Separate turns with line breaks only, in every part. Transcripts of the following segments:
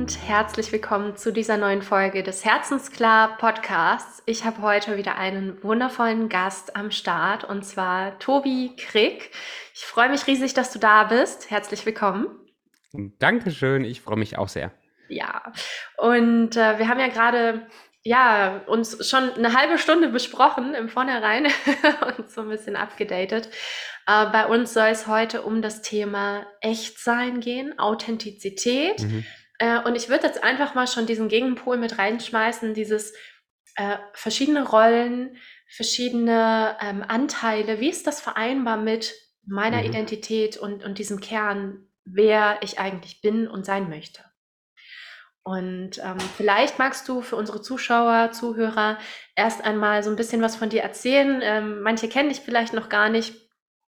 Und herzlich willkommen zu dieser neuen Folge des Herzensklar Podcasts. Ich habe heute wieder einen wundervollen Gast am Start und zwar Tobi Krieg. Ich freue mich riesig, dass du da bist. Herzlich willkommen.
Dankeschön, ich freue mich auch sehr.
Ja, und äh, wir haben ja gerade ja, uns schon eine halbe Stunde besprochen im Vornherein und so ein bisschen abgedatet. Äh, bei uns soll es heute um das Thema Echtsein gehen, Authentizität. Mhm. Äh, und ich würde jetzt einfach mal schon diesen Gegenpol mit reinschmeißen, dieses äh, verschiedene Rollen, verschiedene ähm, Anteile. Wie ist das vereinbar mit meiner mhm. Identität und, und diesem Kern, wer ich eigentlich bin und sein möchte? Und ähm, vielleicht magst du für unsere Zuschauer, Zuhörer erst einmal so ein bisschen was von dir erzählen. Ähm, manche kennen dich vielleicht noch gar nicht,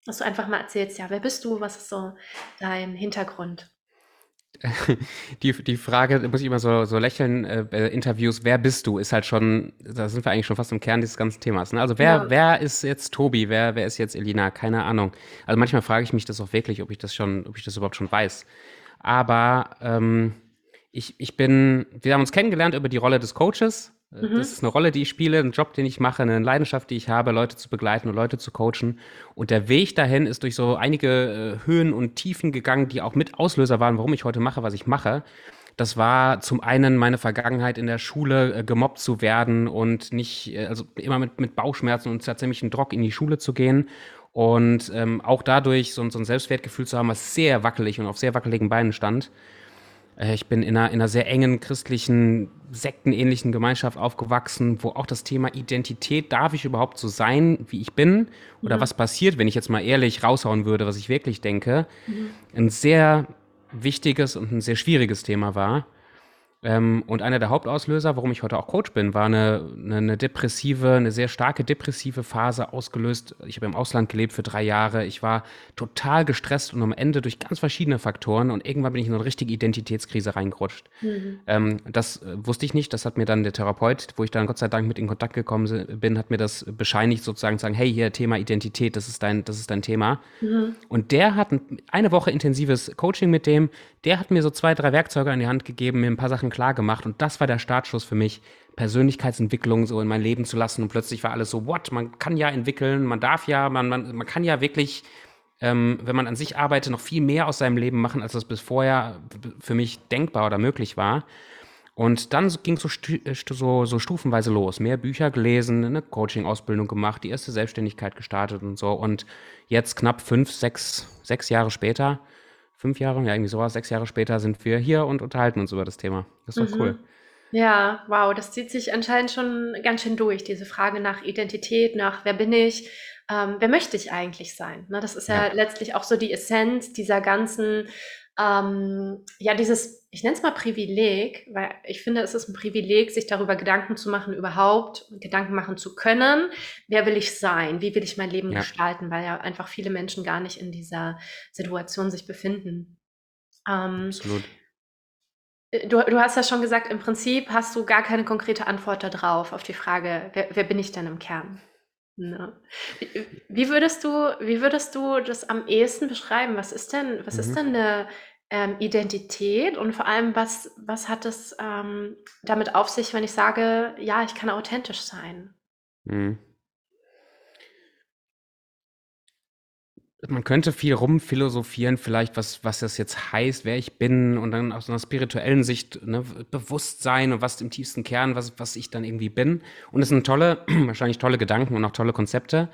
dass du einfach mal erzählst, ja, wer bist du, was ist so dein Hintergrund?
Die, die Frage, muss ich immer so, so lächeln, äh, Interviews, wer bist du, ist halt schon, da sind wir eigentlich schon fast im Kern dieses ganzen Themas. Ne? Also wer, ja. wer ist jetzt Tobi, wer, wer ist jetzt Elina, keine Ahnung. Also manchmal frage ich mich das auch wirklich, ob ich das schon, ob ich das überhaupt schon weiß. Aber ähm, ich, ich bin, wir haben uns kennengelernt über die Rolle des Coaches. Äh, mhm. Das ist eine Rolle, die ich spiele, ein Job, den ich mache, eine Leidenschaft, die ich habe, Leute zu begleiten und Leute zu coachen. Und der Weg dahin ist durch so einige äh, Höhen und Tiefen gegangen, die auch mit Auslöser waren, warum ich heute mache, was ich mache. Das war zum einen meine Vergangenheit in der Schule, äh, gemobbt zu werden und nicht, äh, also immer mit, mit Bauchschmerzen und tatsächlich einen Druck in die Schule zu gehen. Und ähm, auch dadurch so, so ein Selbstwertgefühl zu haben, was sehr wackelig und auf sehr wackeligen Beinen stand. Äh, ich bin in einer, in einer sehr engen christlichen, sektenähnlichen Gemeinschaft aufgewachsen, wo auch das Thema Identität, darf ich überhaupt so sein, wie ich bin? Oder mhm. was passiert, wenn ich jetzt mal ehrlich raushauen würde, was ich wirklich denke? Mhm. Ein sehr wichtiges und ein sehr schwieriges Thema war. Ähm, und einer der Hauptauslöser, warum ich heute auch Coach bin, war eine, eine, eine depressive, eine sehr starke depressive Phase ausgelöst. Ich habe im Ausland gelebt für drei Jahre. Ich war total gestresst und am Ende durch ganz verschiedene Faktoren und irgendwann bin ich in eine richtige Identitätskrise reingerutscht. Mhm. Ähm, das äh, wusste ich nicht. Das hat mir dann der Therapeut, wo ich dann Gott sei Dank mit in Kontakt gekommen bin, hat mir das bescheinigt, sozusagen sagen, hey, hier Thema Identität, das ist dein, das ist dein Thema. Mhm. Und der hat eine Woche intensives Coaching mit dem, der hat mir so zwei, drei Werkzeuge an die Hand gegeben, mir ein paar Sachen klar gemacht und das war der Startschuss für mich, Persönlichkeitsentwicklung so in mein Leben zu lassen und plötzlich war alles so, what, man kann ja entwickeln, man darf ja, man, man, man kann ja wirklich, ähm, wenn man an sich arbeitet, noch viel mehr aus seinem Leben machen, als das bis vorher für mich denkbar oder möglich war. Und dann ging es so, äh, so, so, stufenweise los. Mehr Bücher gelesen, eine Coaching-Ausbildung gemacht, die erste Selbstständigkeit gestartet und so. Und jetzt knapp fünf, sechs, sechs Jahre später fünf Jahre, ja, irgendwie sowas, sechs Jahre später sind wir hier und unterhalten uns über das Thema. Das ist doch mhm. cool.
Ja, wow, das zieht sich anscheinend schon ganz schön durch, diese Frage nach Identität, nach wer bin ich, ähm, wer möchte ich eigentlich sein? Ne, das ist ja, ja, letztlich auch so die Essenz dieser ganzen ähm, ja, dieses, ich nenne es mal Privileg, weil ich finde, es ist ein Privileg, sich darüber Gedanken zu machen, überhaupt Gedanken machen zu können. Wer will ich sein? Wie will ich mein Leben ja. gestalten? Weil ja einfach viele Menschen gar nicht in dieser Situation sich befinden. Ähm, Absolut. Äh, du, du hast ja schon gesagt, im Prinzip hast du gar keine konkrete Antwort darauf, auf die Frage, wer, wer bin ich denn im Kern? Ne? Wie, wie, würdest du, wie würdest du das am ehesten beschreiben? Was ist denn, was mhm. ist denn eine ähm, Identität und vor allem, was, was hat es ähm, damit auf sich, wenn ich sage, ja, ich kann authentisch sein? Mhm.
Man könnte viel rumphilosophieren, vielleicht, was, was das jetzt heißt, wer ich bin und dann aus einer spirituellen Sicht ne, Bewusstsein und was im tiefsten Kern, was, was ich dann irgendwie bin. Und es sind tolle, wahrscheinlich tolle Gedanken und auch tolle Konzepte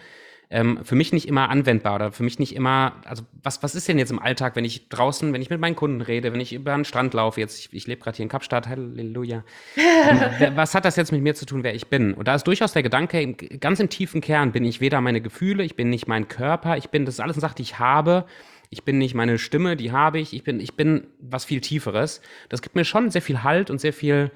ähm, für mich nicht immer anwendbar oder für mich nicht immer, also was, was ist denn jetzt im Alltag, wenn ich draußen, wenn ich mit meinen Kunden rede, wenn ich über den Strand laufe, jetzt, ich, ich lebe gerade hier in Kapstadt, Halleluja. Ähm, was hat das jetzt mit mir zu tun, wer ich bin? Und da ist durchaus der Gedanke, ganz im tiefen Kern bin ich weder meine Gefühle, ich bin nicht mein Körper, ich bin, das ist alles eine Sache, die ich habe. Ich bin nicht meine Stimme, die habe ich. Ich bin, ich bin was viel Tieferes. Das gibt mir schon sehr viel Halt und sehr viel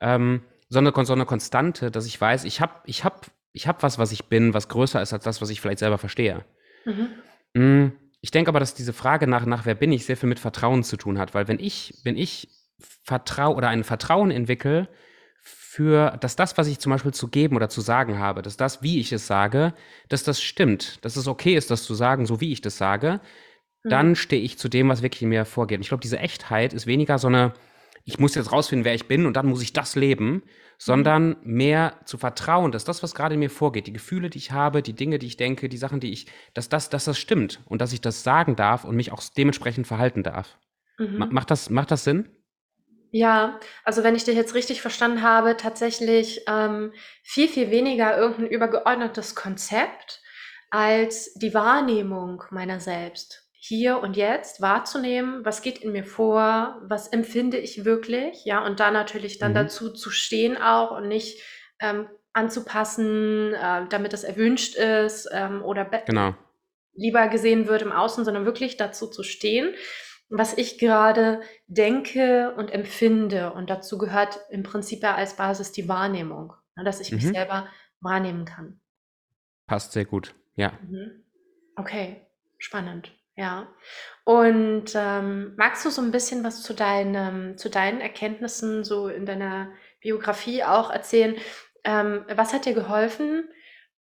ähm, so, eine, so eine Konstante, dass ich weiß, ich habe ich hab ich habe was, was ich bin, was größer ist als das, was ich vielleicht selber verstehe. Mhm. Mm, ich denke aber, dass diese Frage nach, nach wer bin ich sehr viel mit Vertrauen zu tun hat, weil wenn ich, wenn ich vertraue oder ein Vertrauen entwickle, für, dass das, was ich zum Beispiel zu geben oder zu sagen habe, dass das, wie ich es sage, dass das stimmt, dass es okay ist, das zu sagen, so wie ich das sage, dann mhm. stehe ich zu dem, was wirklich in mir vorgeht. Und ich glaube, diese Echtheit ist weniger so eine, ich muss jetzt rausfinden, wer ich bin und dann muss ich das leben, sondern mhm. mehr zu vertrauen, dass das, was gerade in mir vorgeht, die Gefühle, die ich habe, die Dinge, die ich denke, die Sachen, die ich, dass das, dass das stimmt und dass ich das sagen darf und mich auch dementsprechend verhalten darf. Mhm. Macht, das, macht das Sinn?
Ja, also wenn ich dich jetzt richtig verstanden habe, tatsächlich ähm, viel, viel weniger irgendein übergeordnetes Konzept als die Wahrnehmung meiner selbst hier und jetzt wahrzunehmen, was geht in mir vor, was empfinde ich wirklich, ja, und da natürlich dann mhm. dazu zu stehen auch und nicht ähm, anzupassen, äh, damit es erwünscht ist ähm, oder genau. lieber gesehen wird im Außen, sondern wirklich dazu zu stehen, was ich gerade denke und empfinde. Und dazu gehört im Prinzip ja als Basis die Wahrnehmung, ne, dass ich mich mhm. selber wahrnehmen kann.
Passt sehr gut, ja.
Mhm. Okay, spannend. Ja. Und, ähm, magst du so ein bisschen was zu deinem zu deinen Erkenntnissen so in deiner Biografie auch erzählen? Ähm, was hat dir geholfen,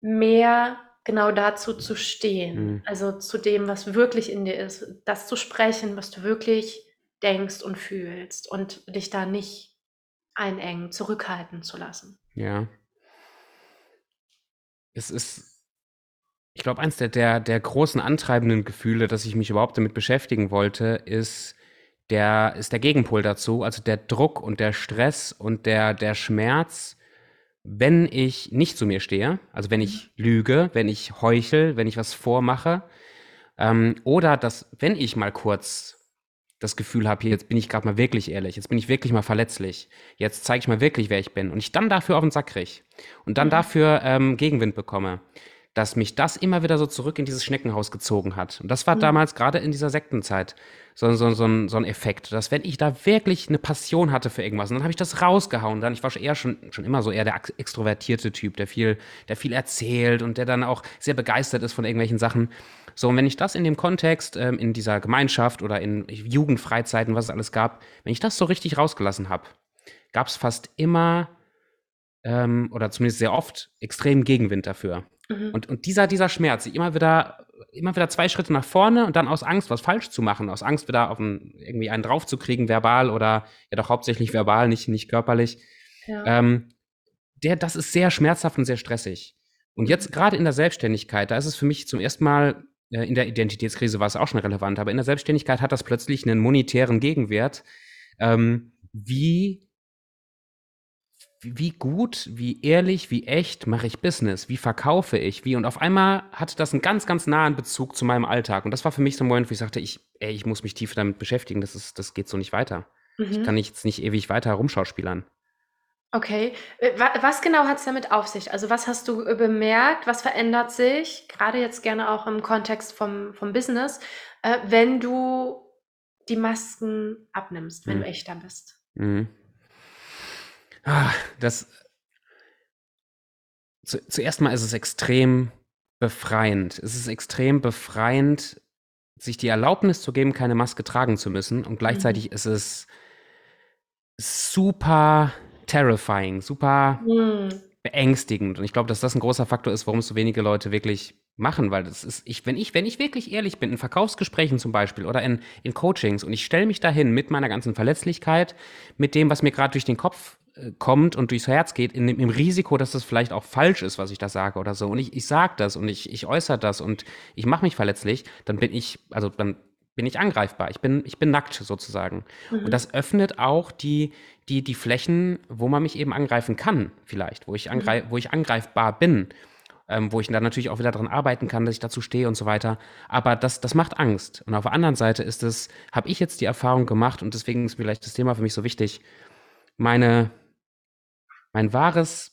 mehr genau dazu zu stehen? Mhm. Also, zu dem, was wirklich in dir ist, das zu sprechen, was du wirklich denkst und fühlst und dich da nicht einengen, zurückhalten zu lassen?
Ja. Es ist ich glaube, eins der, der, der großen antreibenden Gefühle, dass ich mich überhaupt damit beschäftigen wollte, ist der, ist der Gegenpol dazu, also der Druck und der Stress und der, der Schmerz, wenn ich nicht zu mir stehe, also wenn ich lüge, wenn ich heuchel, wenn ich was vormache, ähm, oder dass, wenn ich mal kurz das Gefühl habe, jetzt bin ich gerade mal wirklich ehrlich, jetzt bin ich wirklich mal verletzlich, jetzt zeige ich mal wirklich, wer ich bin und ich dann dafür auf den Sack kriege und dann mhm. dafür ähm, Gegenwind bekomme, dass mich das immer wieder so zurück in dieses Schneckenhaus gezogen hat. Und das war mhm. damals gerade in dieser Sektenzeit so, so, so, ein, so ein Effekt, dass wenn ich da wirklich eine Passion hatte für irgendwas, und dann habe ich das rausgehauen. Dann, ich war schon eher schon, schon immer so eher der extrovertierte Typ, der viel, der viel erzählt und der dann auch sehr begeistert ist von irgendwelchen Sachen. So, und wenn ich das in dem Kontext, ähm, in dieser Gemeinschaft oder in Jugendfreizeiten, was es alles gab, wenn ich das so richtig rausgelassen habe, gab es fast immer ähm, oder zumindest sehr oft extrem Gegenwind dafür. Mhm. Und, und dieser, dieser Schmerz, immer wieder, immer wieder zwei Schritte nach vorne und dann aus Angst, was falsch zu machen, aus Angst wieder auf einen, irgendwie einen draufzukriegen, verbal oder ja doch hauptsächlich verbal, nicht, nicht körperlich. Ja. Ähm, der, das ist sehr schmerzhaft und sehr stressig. Und jetzt gerade in der Selbstständigkeit, da ist es für mich zum ersten Mal, äh, in der Identitätskrise war es auch schon relevant, aber in der Selbstständigkeit hat das plötzlich einen monetären Gegenwert. Ähm, wie wie gut, wie ehrlich, wie echt mache ich Business? Wie verkaufe ich? Wie? Und auf einmal hatte das einen ganz, ganz nahen Bezug zu meinem Alltag. Und das war für mich so ein Moment, wo ich sagte, ich, ey, ich muss mich tiefer damit beschäftigen. Das, ist, das geht so nicht weiter. Mhm. Ich kann jetzt nicht ewig weiter herumschauspielern.
Okay. Äh, was genau hat es damit auf sich? Also was hast du äh, bemerkt? Was verändert sich? Gerade jetzt gerne auch im Kontext vom, vom Business, äh, wenn du die Masken abnimmst, wenn mhm. du echter bist. Mhm.
Ah, das zu, zuerst mal ist es extrem befreiend. Es ist extrem befreiend, sich die Erlaubnis zu geben, keine Maske tragen zu müssen. Und gleichzeitig mhm. ist es super terrifying, super mhm. beängstigend. Und ich glaube, dass das ein großer Faktor ist, warum es so wenige Leute wirklich machen, weil das ist, ich, wenn ich, wenn ich wirklich ehrlich bin, in Verkaufsgesprächen zum Beispiel oder in, in Coachings und ich stelle mich dahin mit meiner ganzen Verletzlichkeit, mit dem, was mir gerade durch den Kopf kommt und durchs Herz geht, in, im Risiko, dass das vielleicht auch falsch ist, was ich da sage oder so. Und ich, ich sage das und ich, ich äußere das und ich mache mich verletzlich, dann bin ich, also dann bin ich angreifbar. Ich bin, ich bin nackt sozusagen. Mhm. Und das öffnet auch die, die, die Flächen, wo man mich eben angreifen kann, vielleicht, wo ich, angreif, mhm. wo ich angreifbar bin. Ähm, wo ich dann natürlich auch wieder daran arbeiten kann, dass ich dazu stehe und so weiter. Aber das, das macht Angst. Und auf der anderen Seite ist es, habe ich jetzt die Erfahrung gemacht und deswegen ist vielleicht das Thema für mich so wichtig, meine, mein wahres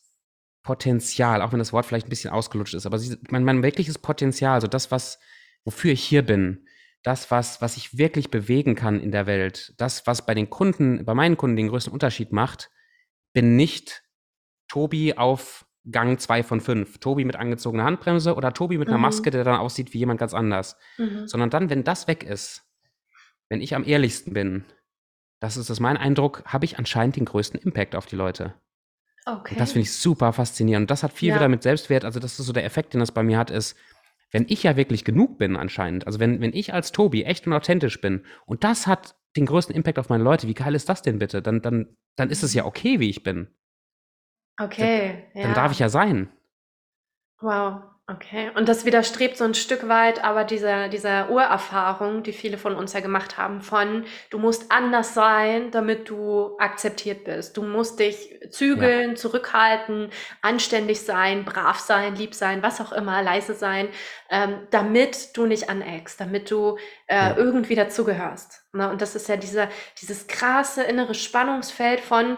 Potenzial, auch wenn das Wort vielleicht ein bisschen ausgelutscht ist, aber mein, mein wirkliches Potenzial, also das, was, wofür ich hier bin, das, was, was ich wirklich bewegen kann in der Welt, das, was bei den Kunden, bei meinen Kunden den größten Unterschied macht, bin nicht Tobi auf Gang 2 von 5. Tobi mit angezogener Handbremse oder Tobi mit einer mhm. Maske, der dann aussieht wie jemand ganz anders. Mhm. Sondern dann, wenn das weg ist, wenn ich am ehrlichsten bin, das ist das mein Eindruck, habe ich anscheinend den größten Impact auf die Leute. Okay. Und das finde ich super faszinierend. Und das hat viel ja. wieder mit Selbstwert. Also, das ist so der Effekt, den das bei mir hat, ist, wenn ich ja wirklich genug bin anscheinend, also wenn, wenn ich als Tobi echt und authentisch bin und das hat den größten Impact auf meine Leute, wie geil ist das denn bitte? Dann, dann, dann ist es ja okay, wie ich bin.
Okay,
dann, dann darf ich ja sein.
Wow. Okay, und das widerstrebt so ein Stück weit aber dieser dieser Urerfahrung, die viele von uns ja gemacht haben, von: Du musst anders sein, damit du akzeptiert bist. Du musst dich zügeln, zurückhalten, anständig sein, brav sein, lieb sein, was auch immer, leise sein, ähm, damit du nicht aneckst, damit du, äh, Ja. irgendwie dazugehörst, ne? Und das ist ja dieser dieses krasse innere Spannungsfeld von: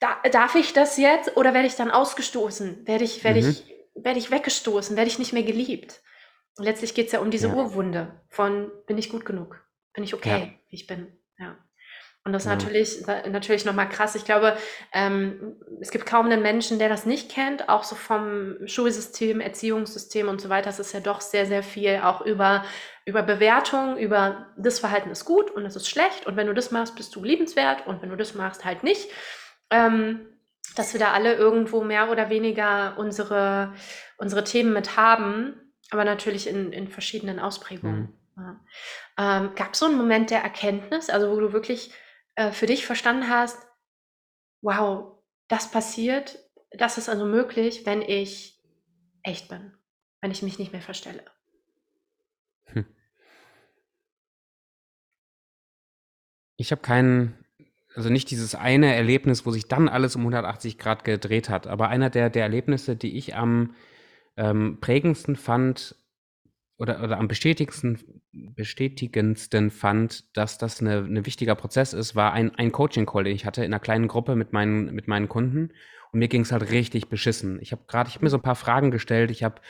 „Da darf ich das jetzt oder werde ich dann ausgestoßen? Werde ich werde Mhm. ich werde ich weggestoßen, werde ich nicht mehr geliebt. Und letztlich geht es ja um diese ja. Urwunde von, bin ich gut genug? Bin ich okay, ja. wie ich bin? Ja. Und das ist ja. natürlich, natürlich nochmal krass. Ich glaube, ähm, es gibt kaum einen Menschen, der das nicht kennt, auch so vom Schulsystem, Erziehungssystem und so weiter. Es ist ja doch sehr, sehr viel auch über, über Bewertung, über das Verhalten ist gut und das ist schlecht. Und wenn du das machst, bist du liebenswert und wenn du das machst, halt nicht. Ähm, dass wir da alle irgendwo mehr oder weniger unsere, unsere Themen mit haben, aber natürlich in, in verschiedenen Ausprägungen. Mhm. Ja. Ähm, Gab es so einen Moment der Erkenntnis, also wo du wirklich äh, für dich verstanden hast, wow, das passiert, das ist also möglich, wenn ich echt bin, wenn ich mich nicht mehr verstelle. Hm.
Ich habe keinen also nicht dieses eine Erlebnis, wo sich dann alles um 180 Grad gedreht hat, aber einer der, der Erlebnisse, die ich am ähm, prägendsten fand oder, oder am bestätigendsten, bestätigendsten fand, dass das ein eine wichtiger Prozess ist, war ein, ein Coaching-Call, den ich hatte in einer kleinen Gruppe mit meinen, mit meinen Kunden. Und mir ging es halt richtig beschissen. Ich habe gerade, ich habe mir so ein paar Fragen gestellt, ich habe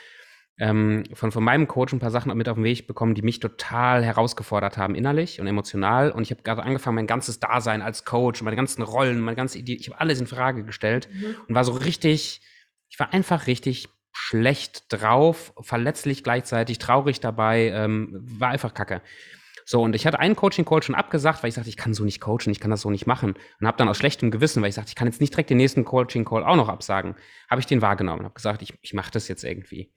ähm, von, von meinem Coach ein paar Sachen mit auf den Weg bekommen, die mich total herausgefordert haben, innerlich und emotional. Und ich habe gerade angefangen, mein ganzes Dasein als Coach, meine ganzen Rollen, meine ganze Idee, ich habe alles in Frage gestellt mhm. und war so richtig, ich war einfach richtig schlecht drauf, verletzlich gleichzeitig, traurig dabei, ähm, war einfach kacke. So, und ich hatte einen Coaching-Call schon abgesagt, weil ich sagte, ich kann so nicht coachen, ich kann das so nicht machen. Und habe dann aus schlechtem Gewissen, weil ich sagte, ich kann jetzt nicht direkt den nächsten Coaching-Call auch noch absagen, habe ich den wahrgenommen, habe gesagt, ich, ich mache das jetzt irgendwie.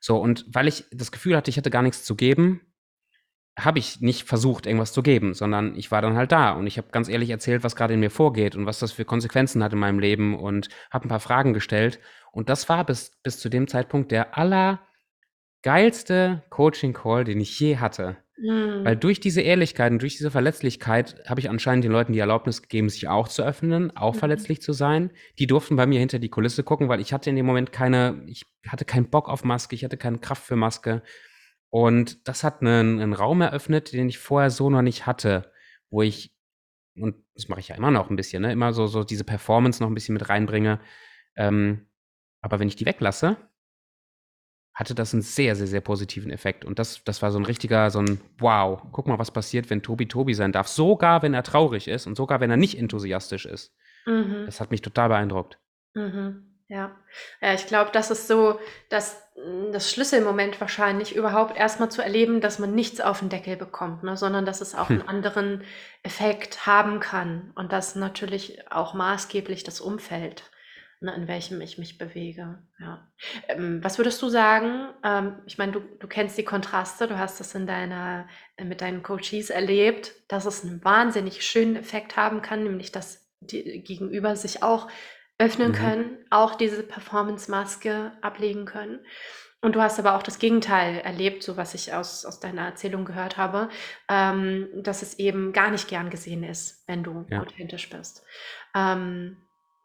So, und weil ich das Gefühl hatte, ich hätte gar nichts zu geben, habe ich nicht versucht, irgendwas zu geben, sondern ich war dann halt da und ich habe ganz ehrlich erzählt, was gerade in mir vorgeht und was das für Konsequenzen hat in meinem Leben und habe ein paar Fragen gestellt. Und das war bis, bis zu dem Zeitpunkt der allergeilste Coaching-Call, den ich je hatte. Mhm. Weil durch diese Ehrlichkeit und durch diese Verletzlichkeit habe ich anscheinend den Leuten die Erlaubnis gegeben, sich auch zu öffnen, auch mhm. verletzlich zu sein. Die durften bei mir hinter die Kulisse gucken, weil ich hatte in dem Moment keine, ich hatte keinen Bock auf Maske, ich hatte keine Kraft für Maske. Und das hat einen, einen Raum eröffnet, den ich vorher so noch nicht hatte, wo ich, und das mache ich ja immer noch ein bisschen, ne, immer so, so diese Performance noch ein bisschen mit reinbringe. Ähm, aber wenn ich die weglasse, hatte das einen sehr, sehr, sehr positiven Effekt. Und das, das war so ein richtiger, so ein Wow, guck mal, was passiert, wenn Tobi Tobi sein darf. Sogar wenn er traurig ist und sogar wenn er nicht enthusiastisch ist. Mhm. Das hat mich total beeindruckt.
Mhm. Ja. ja, ich glaube, das ist so das, das Schlüsselmoment wahrscheinlich, überhaupt erstmal zu erleben, dass man nichts auf den Deckel bekommt, ne, sondern dass es auch hm. einen anderen Effekt haben kann und dass natürlich auch maßgeblich das Umfeld ne, in welchem ich mich bewege. Ja. Ähm, was würdest du sagen? Ähm, ich meine, du, du kennst die Kontraste, du hast das in deiner, äh, mit deinen Coaches erlebt, dass es einen wahnsinnig schönen Effekt haben kann, nämlich dass die Gegenüber sich auch öffnen mhm. können, auch diese Performance-Maske ablegen können. Und du hast aber auch das Gegenteil erlebt, so was ich aus, aus deiner Erzählung gehört habe, ähm, dass es eben gar nicht gern gesehen ist, wenn du ja. authentisch bist. Ähm,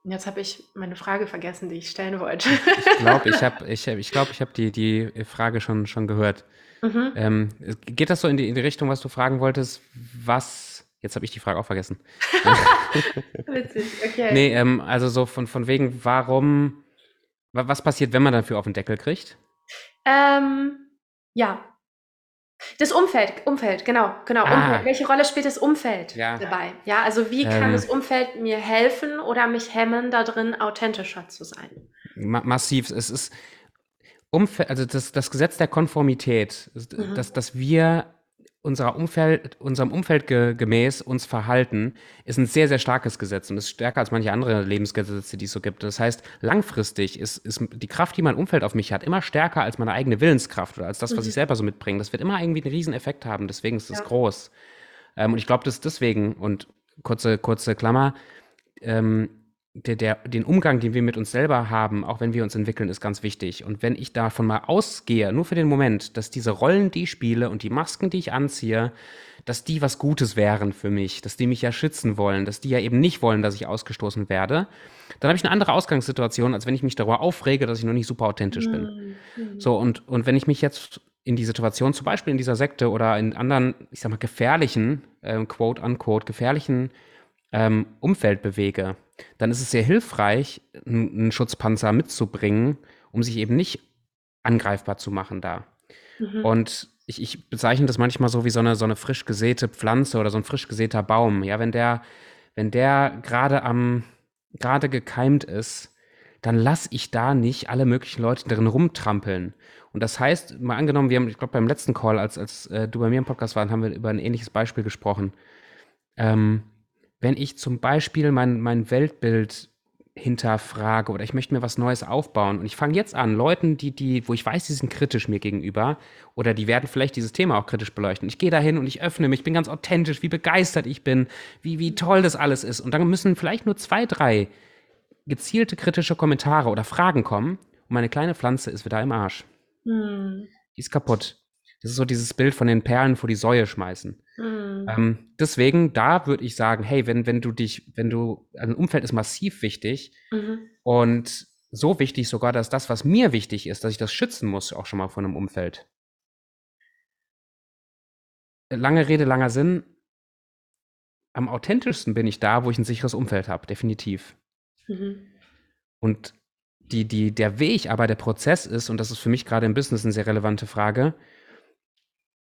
Jetzt habe ich meine Frage vergessen, die ich stellen wollte.
Ich glaube, ich habe ich hab, ich glaub, ich hab die, die Frage schon, schon gehört. Mhm. Ähm, geht das so in die, in die Richtung, was du fragen wolltest? Was. Jetzt habe ich die Frage auch vergessen. Witzig, okay. Nee, ähm, also so von, von wegen, warum. Was passiert, wenn man dafür auf den Deckel kriegt?
Ähm, ja, das Umfeld, Umfeld, genau, genau. Ah. Umfeld. Welche Rolle spielt das Umfeld ja. dabei? Ja, also wie kann ähm. das Umfeld mir helfen oder mich hemmen, da drin authentischer zu sein?
Ma massiv. Es ist Umfeld, also das, das Gesetz der Konformität, mhm. dass, dass wir unserer Umfeld, unserem Umfeld ge gemäß uns verhalten, ist ein sehr, sehr starkes Gesetz und ist stärker als manche andere Lebensgesetze, die es so gibt. Das heißt, langfristig ist, ist die Kraft, die mein Umfeld auf mich hat, immer stärker als meine eigene Willenskraft oder als das, was mhm. ich selber so mitbringe. Das wird immer irgendwie einen riesen Effekt haben, deswegen ist es ja. groß. Ähm, und ich glaube, dass deswegen, und kurze, kurze Klammer, ähm, der, der, den Umgang, den wir mit uns selber haben, auch wenn wir uns entwickeln, ist ganz wichtig. Und wenn ich davon mal ausgehe, nur für den Moment, dass diese Rollen, die ich spiele und die Masken, die ich anziehe, dass die was Gutes wären für mich, dass die mich ja schützen wollen, dass die ja eben nicht wollen, dass ich ausgestoßen werde, dann habe ich eine andere Ausgangssituation, als wenn ich mich darüber aufrege, dass ich noch nicht super authentisch bin. Mhm. So, und, und wenn ich mich jetzt in die Situation, zum Beispiel in dieser Sekte oder in anderen, ich sag mal, gefährlichen, äh, quote unquote, gefährlichen ähm, Umfeld bewege, dann ist es sehr hilfreich, einen Schutzpanzer mitzubringen, um sich eben nicht angreifbar zu machen da. Mhm. Und ich, ich, bezeichne das manchmal so wie so eine, so eine frisch gesäte Pflanze oder so ein frisch gesäter Baum. Ja, wenn der, wenn der gerade am, gerade gekeimt ist, dann lasse ich da nicht alle möglichen Leute drin rumtrampeln. Und das heißt, mal angenommen, wir haben, ich glaube, beim letzten Call, als, als äh, du bei mir im Podcast warst, haben wir über ein ähnliches Beispiel gesprochen. Ähm, wenn ich zum Beispiel mein, mein Weltbild hinterfrage oder ich möchte mir was Neues aufbauen und ich fange jetzt an, Leuten, die, die, wo ich weiß, die sind kritisch mir gegenüber oder die werden vielleicht dieses Thema auch kritisch beleuchten. Ich gehe dahin und ich öffne mich, bin ganz authentisch, wie begeistert ich bin, wie, wie toll das alles ist. Und dann müssen vielleicht nur zwei, drei gezielte kritische Kommentare oder Fragen kommen und meine kleine Pflanze ist wieder im Arsch. Hm. Die ist kaputt. Das ist so dieses Bild von den Perlen vor die Säue schmeißen. Mhm. Ähm, deswegen, da würde ich sagen, hey, wenn, wenn du dich, wenn du, ein Umfeld ist massiv wichtig mhm. und so wichtig sogar, dass das, was mir wichtig ist, dass ich das schützen muss, auch schon mal von einem Umfeld. Lange Rede, langer Sinn. Am authentischsten bin ich da, wo ich ein sicheres Umfeld habe, definitiv. Mhm. Und die, die, der Weg, aber der Prozess ist, und das ist für mich gerade im Business eine sehr relevante Frage,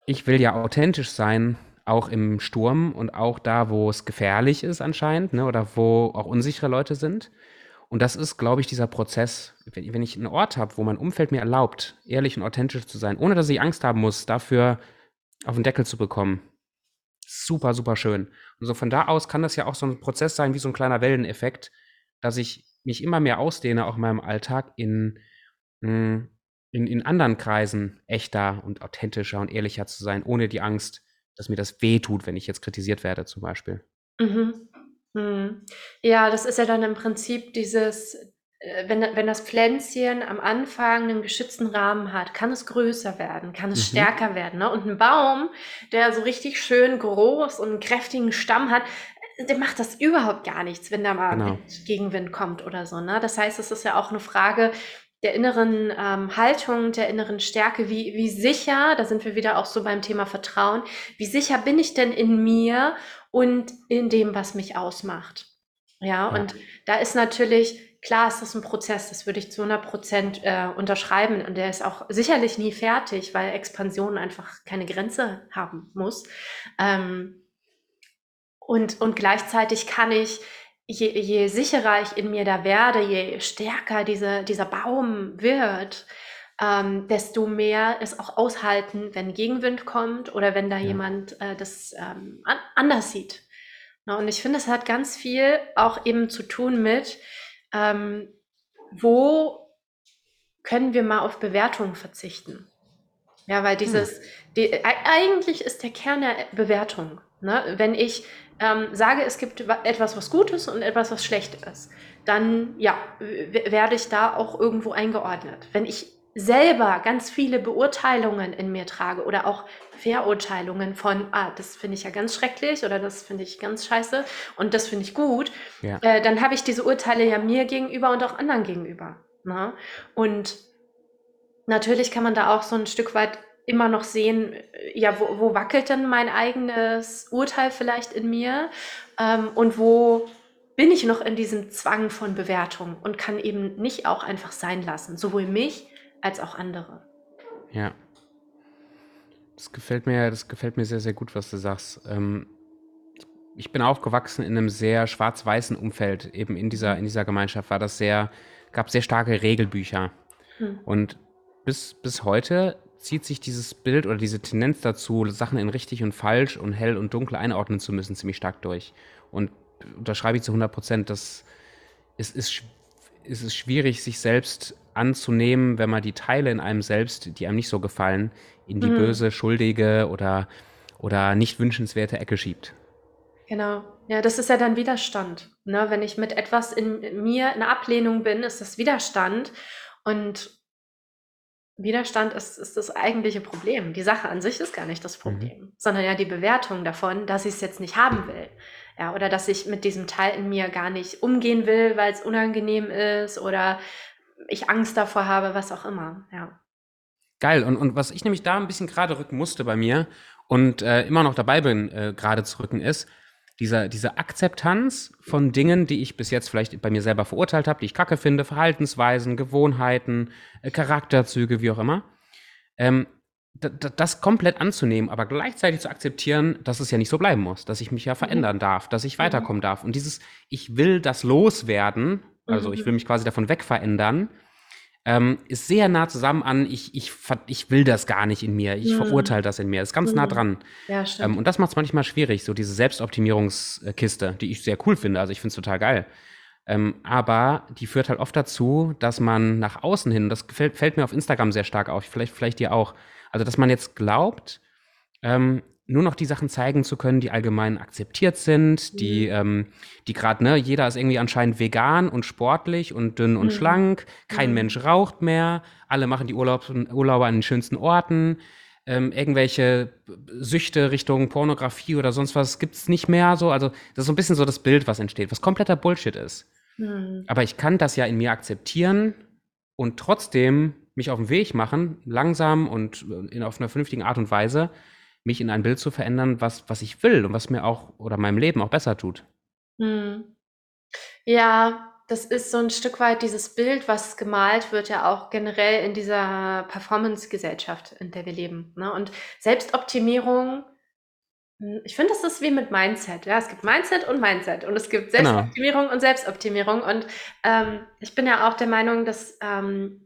ich will ja authentisch sein, auch im Sturm und auch da, wo es gefährlich ist anscheinend, ne, oder wo auch unsichere Leute sind. Und das ist, glaube ich, dieser Prozess. Wenn, ich einen Ort habe, wo mein Umfeld mir erlaubt, ehrlich und authentisch zu sein, ohne dass ich Angst haben muss, dafür auf den Deckel zu bekommen. Super, super schön. Und so von da aus kann das ja auch so ein Prozess sein, wie so ein kleiner Welleneffekt, dass ich mich immer mehr ausdehne, auch in meinem Alltag, in, hm, in, in anderen Kreisen echter und authentischer und ehrlicher zu sein, ohne die Angst, dass mir das wehtut, wenn ich jetzt kritisiert werde, zum Beispiel.
Mhm. Mhm. Ja, das ist ja dann im Prinzip dieses, äh, wenn, wenn das Pflänzchen am Anfang einen geschützten Rahmen hat, kann es größer werden, kann es mhm. stärker werden. Ne? Und ein Baum, der so richtig schön groß und einen kräftigen Stamm hat, der macht das überhaupt gar nichts, wenn da mal genau. Gegenwind kommt oder so. Ne? Das heißt, es ist ja auch eine Frage, der inneren ähm, Haltung, der inneren Stärke, wie, wie sicher, da sind wir wieder auch so beim Thema Vertrauen, wie sicher bin ich denn in mir und in dem, was mich ausmacht. Ja, ja. und da ist natürlich, klar ist das ein Prozess, das würde ich zu 100 Prozent äh, unterschreiben und der ist auch sicherlich nie fertig, weil Expansion einfach keine Grenze haben muss. Ähm, und, und gleichzeitig kann ich je, je sicherer ich in mir da werde, je stärker diese, dieser Baum wird, ähm, desto mehr es auch aushalten, wenn Gegenwind kommt oder wenn da ja. jemand äh, das ähm, an, anders sieht. Na, und ich finde, es hat ganz viel auch eben zu tun mit, ähm, wo können wir mal auf Bewertungen verzichten. Ja, weil dieses, hm. die, eigentlich ist der Kern der Bewertung. Ne? Wenn ich ähm, sage, es gibt etwas, was gut ist und etwas, was schlecht ist, dann ja, werde ich da auch irgendwo eingeordnet. Wenn ich selber ganz viele Beurteilungen in mir trage oder auch Verurteilungen von, ah, das finde ich ja ganz schrecklich oder das finde ich ganz scheiße und das finde ich gut, ja. äh, dann habe ich diese Urteile ja mir gegenüber und auch anderen gegenüber. Ne? Und natürlich kann man da auch so ein Stück weit immer noch sehen, äh, ja, wo, wo wackelt denn mein eigenes Urteil vielleicht in mir ähm, und wo bin ich noch in diesem Zwang von Bewertung und kann eben nicht auch einfach sein lassen, sowohl mich als auch andere.
Ja. Das gefällt mir, das gefällt mir sehr, sehr gut, was du sagst. Ähm, ich bin aufgewachsen in einem sehr schwarz-weißen Umfeld. Eben in dieser, in dieser Gemeinschaft war das sehr, gab sehr starke Regelbücher. Hm. Und bis, bis heute zieht sich dieses Bild oder diese Tendenz dazu, Sachen in richtig und falsch und hell und dunkel einordnen zu müssen, ziemlich stark durch. Und unterschreibe ich zu 100 Prozent, dass es ist, es ist schwierig, sich selbst anzunehmen, wenn man die Teile in einem selbst, die einem nicht so gefallen, in die mhm. böse, schuldige oder, oder nicht wünschenswerte Ecke schiebt.
Genau. Ja, das ist ja dann Widerstand. Ne? Wenn ich mit etwas in mir eine Ablehnung bin, ist das Widerstand. Und Widerstand ist, ist das eigentliche Problem. Die Sache an sich ist gar nicht das mhm. Problem, mhm. sondern ja die Bewertung davon, dass ich es jetzt nicht haben will. Ja, oder dass ich mit diesem Teil in mir gar nicht umgehen will, weil es unangenehm ist oder ich Angst davor habe, was auch immer. Ja.
Geil. Und, und was ich nämlich da ein bisschen gerade rücken musste bei mir und äh, immer noch dabei bin, äh, gerade zu rücken, ist, dieser, diese Akzeptanz von Dingen, die ich bis jetzt vielleicht bei mir selber verurteilt habe, die ich kacke finde, Verhaltensweisen, Gewohnheiten, äh, Charakterzüge, wie auch immer, ähm, das komplett anzunehmen, aber gleichzeitig zu akzeptieren, dass es ja nicht so bleiben muss, dass ich mich ja mhm. verändern darf, dass ich mhm. weiterkommen darf. Und dieses, ich will das loswerden, also ich mhm. will mich quasi davon wegverändern, ähm, ist sehr nah zusammen an, ich, ich, ich will das gar nicht in mir, ich mhm. verurteile das in mir, ist ganz mhm. nah dran. Ja. Ähm, und das macht es manchmal schwierig, so diese Selbstoptimierungskiste, die ich sehr cool finde, also ich finde es total geil. Ähm, aber die führt halt oft dazu, dass man nach außen hin, das gefällt, fällt mir auf Instagram sehr stark auf, vielleicht, vielleicht dir auch, also dass man jetzt glaubt, ähm, nur noch die Sachen zeigen zu können, die allgemein akzeptiert sind, die, mhm. ähm, die gerade, ne, jeder ist irgendwie anscheinend vegan und sportlich und dünn und mhm. schlank, kein mhm. Mensch raucht mehr, alle machen die Urlaub, Urlaube an den schönsten Orten, ähm, irgendwelche Süchte Richtung Pornografie oder sonst was gibt's nicht mehr so. Also das ist so ein bisschen so das Bild, was entsteht, was kompletter Bullshit ist. Mhm. Aber ich kann das ja in mir akzeptieren und trotzdem mich auf den Weg machen, langsam und in, auf einer vernünftigen Art und Weise, mich in ein Bild zu verändern, was, was ich will und was mir auch oder meinem Leben auch besser tut. Hm.
Ja, das ist so ein Stück weit dieses Bild, was gemalt wird, ja auch generell in dieser Performance-Gesellschaft, in der wir leben. Ne? Und Selbstoptimierung, hm, ich finde, das ist wie mit Mindset. Ja, es gibt Mindset und Mindset und es gibt genau. Selbstoptimierung genau. und Selbstoptimierung. Und ähm, ich bin ja auch der Meinung, dass ähm,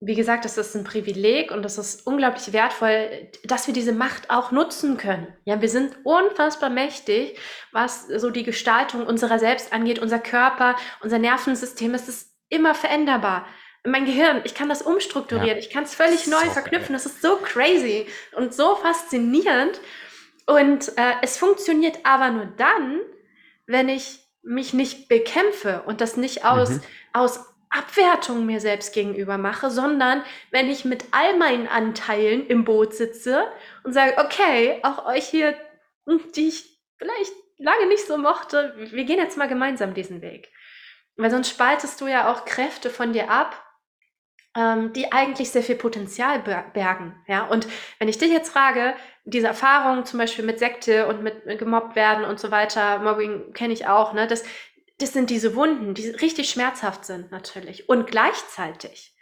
wie gesagt, das ist ein Privileg und das ist unglaublich wertvoll, dass wir diese Macht auch nutzen können. Ja, wir sind unfassbar mächtig, was so die Gestaltung unserer selbst angeht, unser Körper, unser Nervensystem, es ist immer veränderbar. Mein Gehirn, ich kann das umstrukturieren, ja. ich kann es völlig neu so verknüpfen. Geil. Das ist so crazy und so faszinierend. Und äh, es funktioniert aber nur dann, wenn ich mich nicht bekämpfe und das nicht aus, mhm. aus Abwertung mir selbst gegenüber mache, sondern wenn ich mit all meinen Anteilen im Boot sitze und sage, okay, auch euch hier, die ich vielleicht lange nicht so mochte, wir gehen jetzt mal gemeinsam diesen Weg. Weil sonst spaltest du ja auch Kräfte von dir ab, ähm, die eigentlich sehr viel Potenzial bergen. Ja? Und wenn ich dich jetzt frage, diese Erfahrung zum Beispiel mit Sekte und mit gemobbt werden und so weiter, Mobbing kenne ich auch, ne? das, das sind diese Wunden, die richtig schmerzhaft sind natürlich. Und gleichzeitig,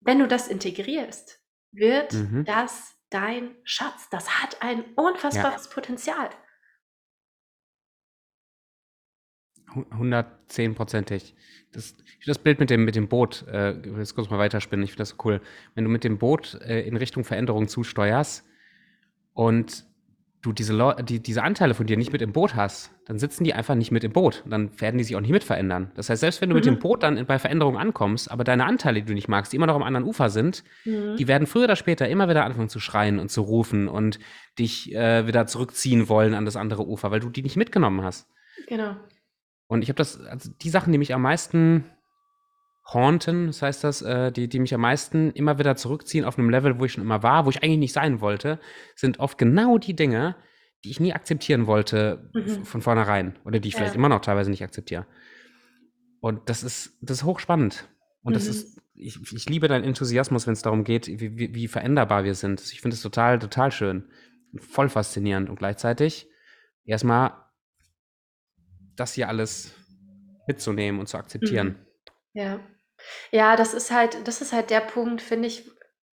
wenn du das integrierst, wird mhm. das dein Schatz. Das hat ein unfassbares ja. Potenzial.
110-prozentig. Das, das Bild mit dem, mit dem Boot, äh, ich will jetzt kurz mal weiterspinnen, ich finde das cool. Wenn du mit dem Boot äh, in Richtung Veränderung zusteuerst und du diese, die, diese Anteile von dir nicht mit im Boot hast, dann sitzen die einfach nicht mit im Boot. Dann werden die sich auch nicht mit verändern. Das heißt, selbst wenn du mhm. mit dem mhm. Boot dann bei Veränderungen ankommst, aber deine Anteile, die du nicht magst, die immer noch am anderen Ufer sind, mhm. die werden früher oder später immer wieder anfangen zu schreien und zu rufen und dich äh, wieder zurückziehen wollen an das andere Ufer, weil du die nicht mitgenommen hast.
Genau.
Und ich habe das, also die Sachen, die mich am meisten haunten, das heißt das, äh, die, die mich am meisten immer wieder zurückziehen auf einem Level, wo ich schon immer war, wo ich eigentlich nicht sein wollte, sind oft genau die Dinge, die ich nie akzeptieren wollte mhm. von vornherein oder die ich ja. vielleicht immer noch teilweise nicht akzeptiere. Und das ist, das ist hochspannend. Und mhm. das ist, ich, ich liebe deinen Enthusiasmus, wenn es darum geht, wie, wie, wie, veränderbar wir sind. Ich finde es total, total schön. Voll faszinierend. Und gleichzeitig erstmal das hier alles mitzunehmen und zu akzeptieren. Mhm.
Ja. Ja, das ist halt das ist halt der Punkt, finde ich,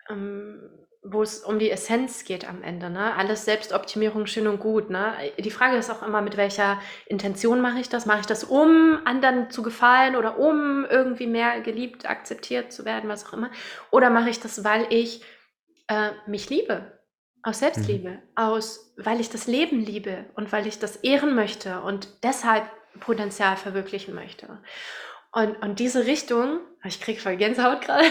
ähm, wo es um die Essenz geht am Ende, ne? Alles Selbstoptimierung schön und gut, ne? Die Frage ist auch immer, mit welcher Intention mache ich das? Mache ich das, um anderen zu gefallen oder um irgendwie mehr geliebt, akzeptiert zu werden, was auch immer? Oder mache ich das, weil ich äh, mich liebe, aus Selbstliebe, mhm. aus, weil ich das Leben liebe und weil ich das ehren möchte und deshalb Potenzial verwirklichen möchte. Und, und diese Richtung, ich kriege voll Gänsehaut gerade,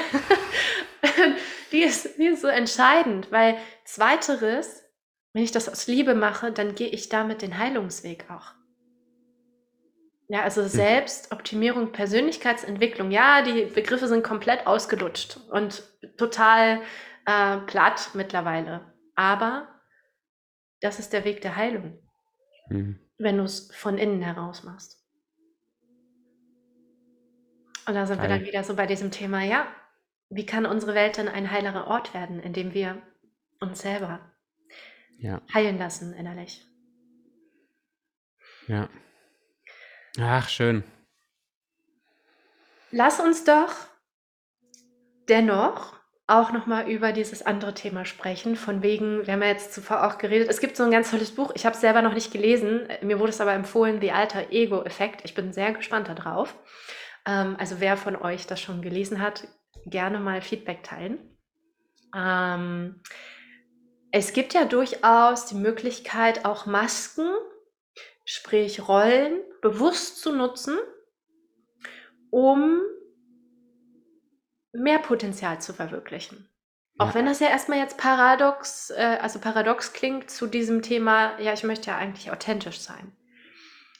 die, ist, die ist so entscheidend, weil zweiteres, wenn ich das aus Liebe mache, dann gehe ich damit den Heilungsweg auch. Ja, also hm. Selbstoptimierung, Persönlichkeitsentwicklung, ja, die Begriffe sind komplett ausgelutscht und total äh, platt mittlerweile. Aber das ist der Weg der Heilung, mhm. wenn du es von innen heraus machst. Und da sind wir dann wieder so bei diesem Thema, ja, wie kann unsere Welt denn ein heilerer Ort werden, indem wir uns selber ja. heilen lassen innerlich?
Ja. Ach, schön.
Lass uns doch dennoch auch noch mal über dieses andere Thema sprechen, von wegen wir haben ja jetzt zuvor auch geredet es gibt so ein ganz tolles Buch, ich habe es selber noch nicht gelesen, mir wurde es aber empfohlen, „The Alter Ego Effekt“. Ich bin sehr gespannt darauf. Ähm, also, wer von euch das schon gelesen hat, gerne mal Feedback teilen. Ähm, es gibt ja durchaus die Möglichkeit, auch Masken, sprich Rollen, bewusst zu nutzen, um mehr Potenzial zu verwirklichen. Auch wenn das ja erstmal jetzt paradox, äh, also paradox klingt zu diesem Thema, ja, ich möchte ja eigentlich authentisch sein.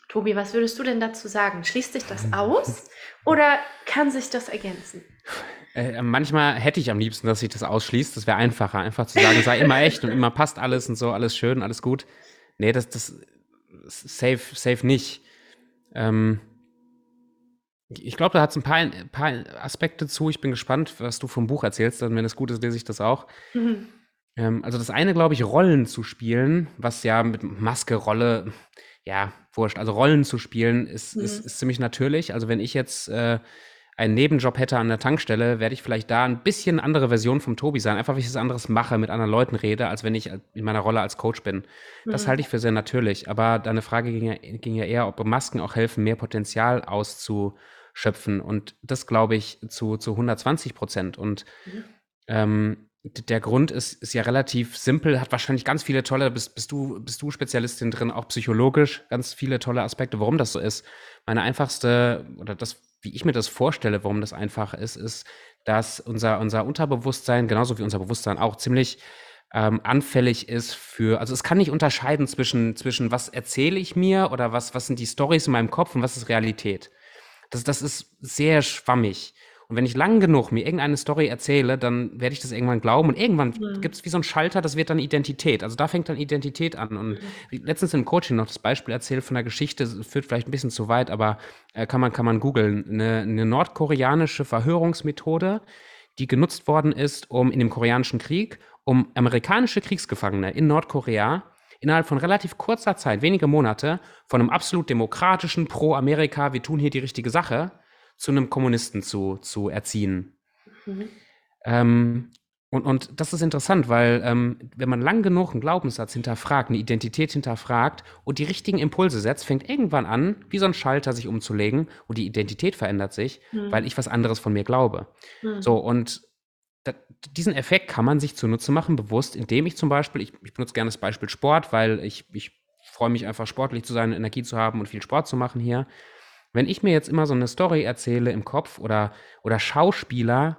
Tobi, was würdest du denn dazu sagen? Schließt sich das aus oder kann sich das ergänzen?
Äh, manchmal hätte ich am liebsten, dass sich das ausschließt. Das wäre einfacher, einfach zu sagen, sei immer echt und immer passt alles und so, alles schön, alles gut. Nee, das, das safe, safe nicht. Ähm, ich glaube, da hat es ein paar, ein paar Aspekte zu. Ich bin gespannt, was du vom Buch erzählst. Dann, wenn es gut ist, lese ich das auch. Mhm. Ähm, also das eine, glaube ich, Rollen zu spielen, was ja mit Maske, Rolle, ja, wurscht. Also Rollen zu spielen ist, mhm. ist, ist ziemlich natürlich. Also wenn ich jetzt äh, einen Nebenjob hätte an der Tankstelle, werde ich vielleicht da ein bisschen andere Version vom Tobi sein. Einfach, weil ich es anderes mache, mit anderen Leuten rede, als wenn ich in meiner Rolle als Coach bin. Das mhm. halte ich für sehr natürlich. Aber deine Frage ging ja, ging ja eher, ob Masken auch helfen, mehr Potenzial auszuschöpfen. Und das glaube ich zu, zu 120 Prozent. Und mhm. ähm, der Grund ist, ist ja relativ simpel, hat wahrscheinlich ganz viele tolle, bist, bist, du, bist du Spezialistin drin, auch psychologisch, ganz viele tolle Aspekte, warum das so ist. Meine einfachste, oder das, wie ich mir das vorstelle, warum das einfach ist, ist, dass unser, unser Unterbewusstsein, genauso wie unser Bewusstsein auch ziemlich ähm, anfällig ist für, also es kann nicht unterscheiden zwischen, zwischen was erzähle ich mir oder was, was sind die Stories in meinem Kopf und was ist Realität. Das, das ist sehr schwammig. Und wenn ich lang genug mir irgendeine Story erzähle, dann werde ich das irgendwann glauben. Und irgendwann mhm. gibt es wie so einen Schalter, das wird dann Identität. Also da fängt dann Identität an. Und letztens im Coaching noch das Beispiel erzählt von der Geschichte, führt vielleicht ein bisschen zu weit, aber äh, kann man, kann man googeln. Eine, eine nordkoreanische Verhörungsmethode, die genutzt worden ist, um in dem Koreanischen Krieg, um amerikanische Kriegsgefangene in Nordkorea innerhalb von relativ kurzer Zeit, wenige Monate, von einem absolut demokratischen Pro-Amerika, wir tun hier die richtige Sache, zu einem Kommunisten zu, zu erziehen. Mhm. Ähm, und, und das ist interessant, weil ähm, wenn man lang genug einen Glaubenssatz hinterfragt, eine Identität hinterfragt und die richtigen Impulse setzt, fängt irgendwann an, wie so ein Schalter sich umzulegen und die Identität verändert sich, mhm. weil ich was anderes von mir glaube. Mhm. So, und da, diesen Effekt kann man sich zunutze machen, bewusst, indem ich zum Beispiel, ich, ich benutze gerne das Beispiel Sport, weil ich, ich freue mich einfach sportlich zu sein, Energie zu haben und viel Sport zu machen hier. Wenn ich mir jetzt immer so eine Story erzähle im Kopf oder, oder Schauspieler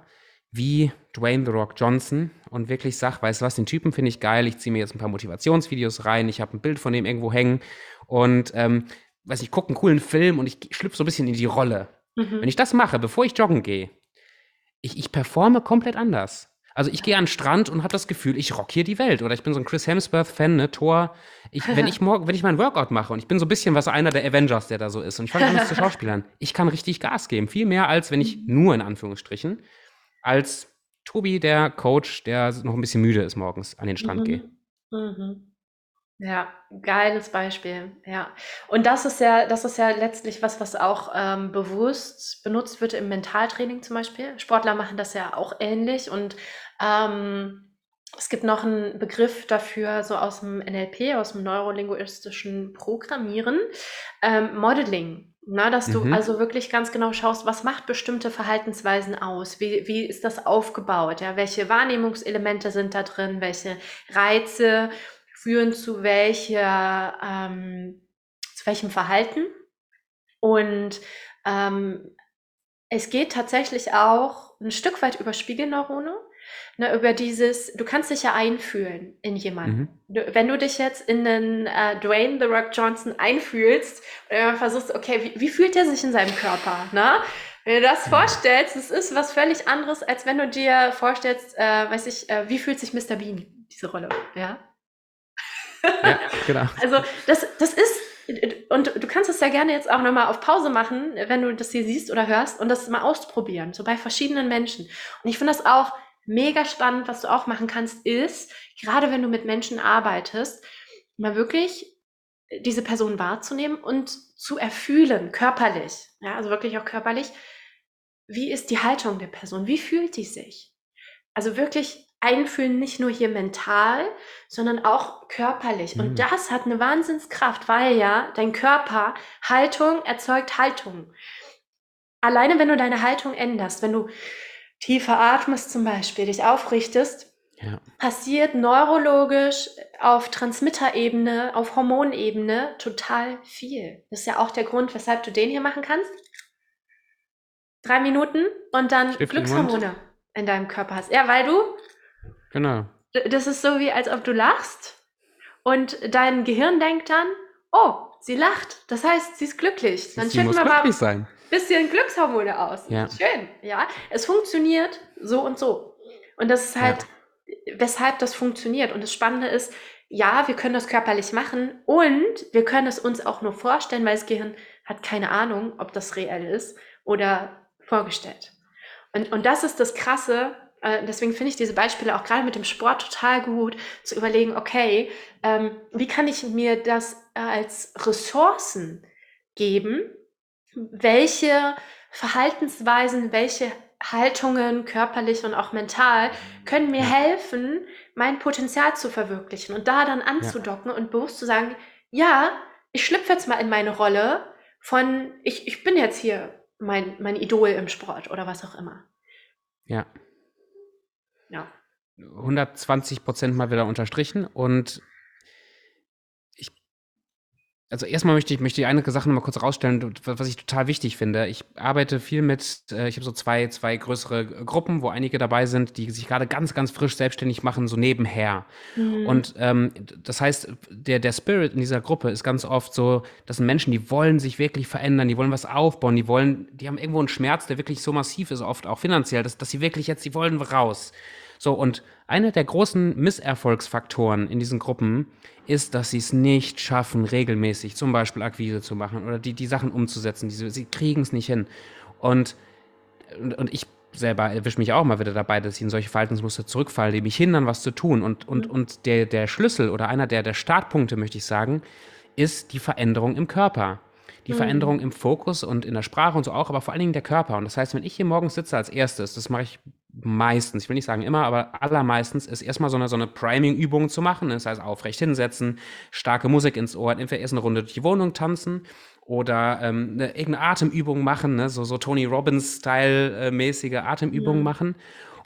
wie Dwayne The Rock Johnson und wirklich sage, weißt du was, den Typen finde ich geil, ich ziehe mir jetzt ein paar Motivationsvideos rein, ich habe ein Bild von dem irgendwo hängen und ähm, weiß ich, gucke einen coolen Film und ich schlüpfe so ein bisschen in die Rolle. Mhm. Wenn ich das mache, bevor ich joggen gehe, ich, ich performe komplett anders. Also ich gehe an den Strand und habe das Gefühl, ich rock hier die Welt. Oder ich bin so ein Chris Hemsworth-Fan, ne, Thor. Ich, wenn ich morgen, wenn ich meinen Workout mache und ich bin so ein bisschen was einer der Avengers, der da so ist, und ich fange an zu Schauspielern, ich kann richtig Gas geben. Viel mehr als wenn ich nur in Anführungsstrichen, als Tobi, der Coach, der noch ein bisschen müde ist morgens, an den Strand mhm. gehe. Mhm.
Ja, geiles Beispiel, ja. Und das ist ja das ist ja letztlich was, was auch, ähm, bewusst benutzt wird im Mentaltraining zum Beispiel. Sportler machen das ja auch ähnlich und, ähm, es gibt noch einen Begriff dafür, so aus dem NLP, aus dem neurolinguistischen Programmieren, ähm, Modeling. Na, dass du mhm. also wirklich ganz genau schaust, was macht bestimmte Verhaltensweisen aus? Wie, wie ist das aufgebaut? Ja, welche Wahrnehmungselemente sind da drin? Welche Reize führen zu welcher, ähm, zu welchem Verhalten? Und ähm, es geht tatsächlich auch ein Stück weit über Spiegelneurone. Ne, über dieses, du kannst dich ja einfühlen in jemanden. Mhm. Du, wenn du dich jetzt in den äh, Dwayne The Rock Johnson einfühlst und versuchst, okay, wie, wie, fühlt er sich in seinem Körper? Ne? Wenn du das mhm. vorstellst, das ist was völlig anderes, als wenn du dir vorstellst, äh, weiß ich, äh, wie fühlt sich Mr. Bean, diese Rolle, ja?
ja, genau.
Also das, das ist und du kannst es ja gerne jetzt auch nochmal auf Pause machen, wenn du das hier siehst oder hörst und das mal ausprobieren, so bei verschiedenen Menschen. Und ich finde das auch mega spannend, was du auch machen kannst, ist, gerade wenn du mit Menschen arbeitest, mal wirklich diese Person wahrzunehmen und zu erfühlen, körperlich, ja, also wirklich auch körperlich, wie ist die Haltung der Person, wie fühlt die sich? Also wirklich einfühlen, nicht nur hier mental, sondern auch körperlich. Mhm. Und das hat eine Wahnsinnskraft, weil ja dein Körper Haltung erzeugt Haltung. Alleine wenn du deine Haltung änderst, wenn du tiefer atmest zum Beispiel, dich aufrichtest, ja. passiert neurologisch auf Transmitterebene, auf Hormonebene total viel. Das ist ja auch der Grund, weshalb du den hier machen kannst. Drei Minuten und dann Stift Glückshormone in deinem Körper hast. Ja, weil du.
Genau.
Das ist so wie, als ob du lachst und dein Gehirn denkt dann, oh, sie lacht. Das heißt, sie ist glücklich.
Dann sie muss wir glücklich mal sein
bisschen Glückshormone aus. Ja. Schön, ja. Es funktioniert so und so. Und das ist halt, ja. weshalb das funktioniert. Und das Spannende ist, ja, wir können das körperlich machen und wir können es uns auch nur vorstellen, weil das Gehirn hat keine Ahnung, ob das reell ist oder vorgestellt. Und, und das ist das Krasse. Äh, deswegen finde ich diese Beispiele auch gerade mit dem Sport total gut, zu überlegen, okay, ähm, wie kann ich mir das als Ressourcen geben, welche Verhaltensweisen, welche Haltungen, körperlich und auch mental, können mir helfen, mein Potenzial zu verwirklichen und da dann anzudocken ja. und bewusst zu sagen, ja, ich schlüpfe jetzt mal in meine Rolle von, ich, ich bin jetzt hier mein, mein Idol im Sport oder was auch immer.
Ja. Ja. 120 Prozent mal wieder unterstrichen und also erstmal möchte ich, möchte ich eine Sache nochmal kurz rausstellen, was ich total wichtig finde. Ich arbeite viel mit, äh, ich habe so zwei, zwei größere Gruppen, wo einige dabei sind, die sich gerade ganz, ganz frisch selbstständig machen, so nebenher. Mhm. Und ähm, das heißt, der, der Spirit in dieser Gruppe ist ganz oft so, das sind Menschen, die wollen sich wirklich verändern, die wollen was aufbauen, die wollen, die haben irgendwo einen Schmerz, der wirklich so massiv ist, oft auch finanziell, dass, dass sie wirklich jetzt, die wollen raus. So, und einer der großen Misserfolgsfaktoren in diesen Gruppen ist, dass sie es nicht schaffen, regelmäßig zum Beispiel Akquise zu machen oder die, die Sachen umzusetzen. Die, sie kriegen es nicht hin. Und, und, und ich selber erwische mich auch mal wieder dabei, dass ich in solche Verhaltensmuster zurückfalle, die mich hindern, was zu tun. Und, und, mhm. und der, der Schlüssel oder einer der, der Startpunkte, möchte ich sagen, ist die Veränderung im Körper. Die mhm. Veränderung im Fokus und in der Sprache und so auch, aber vor allen Dingen der Körper. Und das heißt, wenn ich hier morgens sitze als erstes, das mache ich meistens, ich will nicht sagen immer, aber allermeistens ist erstmal so eine, so eine Priming-Übung zu machen. Das heißt, aufrecht hinsetzen, starke Musik ins Ohr, entweder erst eine Runde durch die Wohnung tanzen oder ähm, eine, irgendeine Atemübung machen, ne? so, so Tony Robbins-Style-mäßige Atemübungen ja. machen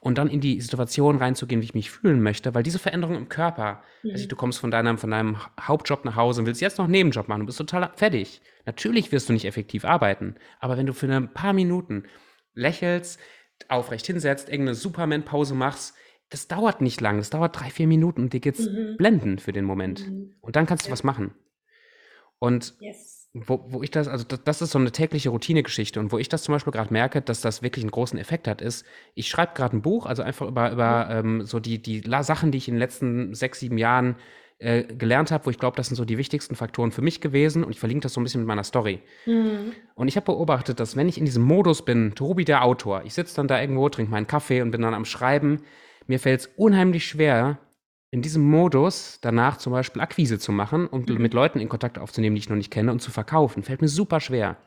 und dann in die Situation reinzugehen, wie ich mich fühlen möchte, weil diese Veränderung im Körper, mhm. also du kommst von deinem, von deinem Hauptjob nach Hause und willst jetzt noch einen Nebenjob machen, du bist total fertig. Natürlich wirst du nicht effektiv arbeiten, aber wenn du für ein paar Minuten lächelst, aufrecht hinsetzt, irgendeine Superman-Pause machst, das dauert nicht lang, das dauert drei, vier Minuten und dir geht's mhm. blenden für den Moment. Mhm. Und dann kannst du ja. was machen. Und yes. wo, wo ich das, also das, das, ist so eine tägliche Routinegeschichte und wo ich das zum Beispiel gerade merke, dass das wirklich einen großen Effekt hat, ist, ich schreibe gerade ein Buch, also einfach über, über mhm. ähm, so die, die Sachen, die ich in den letzten sechs, sieben Jahren äh, gelernt habe, wo ich glaube, das sind so die wichtigsten Faktoren für mich gewesen und ich verlinke das so ein bisschen mit meiner Story. Mhm. Und ich habe beobachtet, dass wenn ich in diesem Modus bin, Tobi der Autor, ich sitze dann da irgendwo, trinke meinen Kaffee und bin dann am Schreiben, mir fällt es unheimlich schwer, in diesem Modus danach zum Beispiel Akquise zu machen und mhm. mit Leuten in Kontakt aufzunehmen, die ich noch nicht kenne und zu verkaufen. Fällt mir super schwer.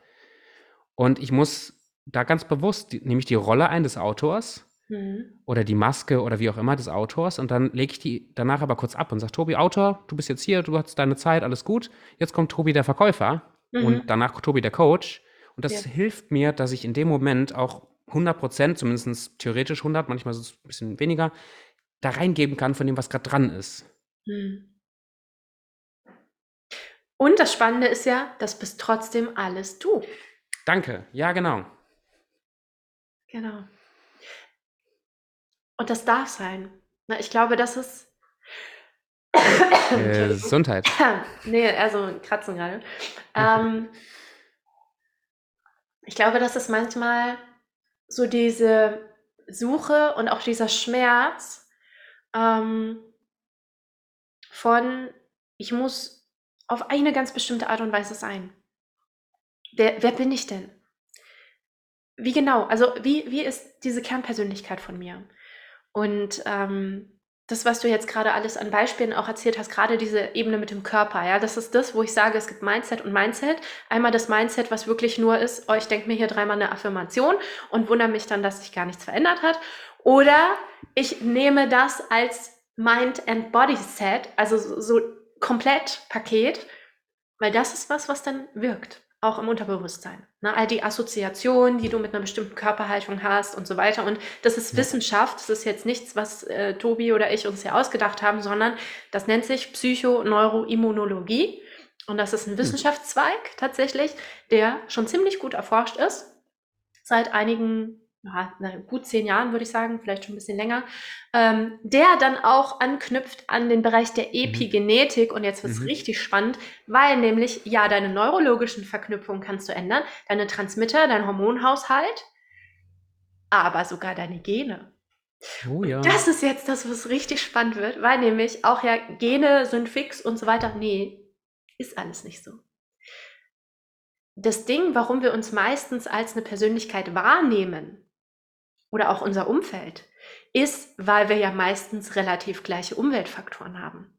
Und ich muss da ganz bewusst, nehme ich die Rolle ein des Autors Mhm. Oder die Maske oder wie auch immer des Autors. Und dann lege ich die danach aber kurz ab und sage, Tobi, Autor, du bist jetzt hier, du hast deine Zeit, alles gut. Jetzt kommt Tobi, der Verkäufer. mhm. und danach Tobi der Coach. Und das ja. hilft mir, dass ich in dem Moment auch 100 Prozent, zumindest theoretisch 100, manchmal es ein bisschen weniger, da reingeben kann von dem, was gerade dran ist. Mhm.
Und das Spannende ist ja, das bist trotzdem alles du.
Danke, ja, genau.
Genau. Und das darf sein. Na, ich glaube, das ist.
Äh, Gesundheit.
nee, also Kratzen gerade. Ähm, ich glaube, das ist manchmal so diese Suche und auch dieser Schmerz ähm, von, ich muss auf eine ganz bestimmte Art und Weise sein. Wer, wer bin ich denn? Wie genau? Also wie, wie ist diese Kernpersönlichkeit von mir? Und ähm, das, was du jetzt gerade alles an Beispielen auch erzählt hast, gerade diese Ebene mit dem Körper, ja, das ist das, wo ich sage, es gibt Mindset und Mindset. Einmal das Mindset, was wirklich nur ist, oh, ich denke mir hier dreimal eine Affirmation und wundere mich dann, dass sich gar nichts verändert hat. Oder ich nehme das als Mind and Body Set, also so, so komplett Paket, weil das ist was, was dann wirkt auch im Unterbewusstsein. Ne? All die Assoziationen, die du mit einer bestimmten Körperhaltung hast und so weiter. Und das ist ja. Wissenschaft. Das ist jetzt nichts, was äh, Tobi oder ich uns hier ausgedacht haben, sondern das nennt sich Psychoneuroimmunologie. Und das ist ein hm. Wissenschaftszweig tatsächlich, der schon ziemlich gut erforscht ist. Seit einigen gut zehn Jahren, würde ich sagen, vielleicht schon ein bisschen länger, ähm, der dann auch anknüpft an den Bereich der mhm. Epigenetik. Und jetzt wird es mhm. richtig spannend, weil nämlich, ja, deine neurologischen Verknüpfungen kannst du ändern, deine Transmitter, dein Hormonhaushalt, aber sogar deine Gene. Oh ja. Das ist jetzt das, was richtig spannend wird, weil nämlich auch ja Gene sind fix und so weiter. Nee, ist alles nicht so das Ding, warum wir uns meistens als eine Persönlichkeit wahrnehmen, oder auch unser Umfeld, ist, weil wir ja meistens relativ gleiche Umweltfaktoren haben.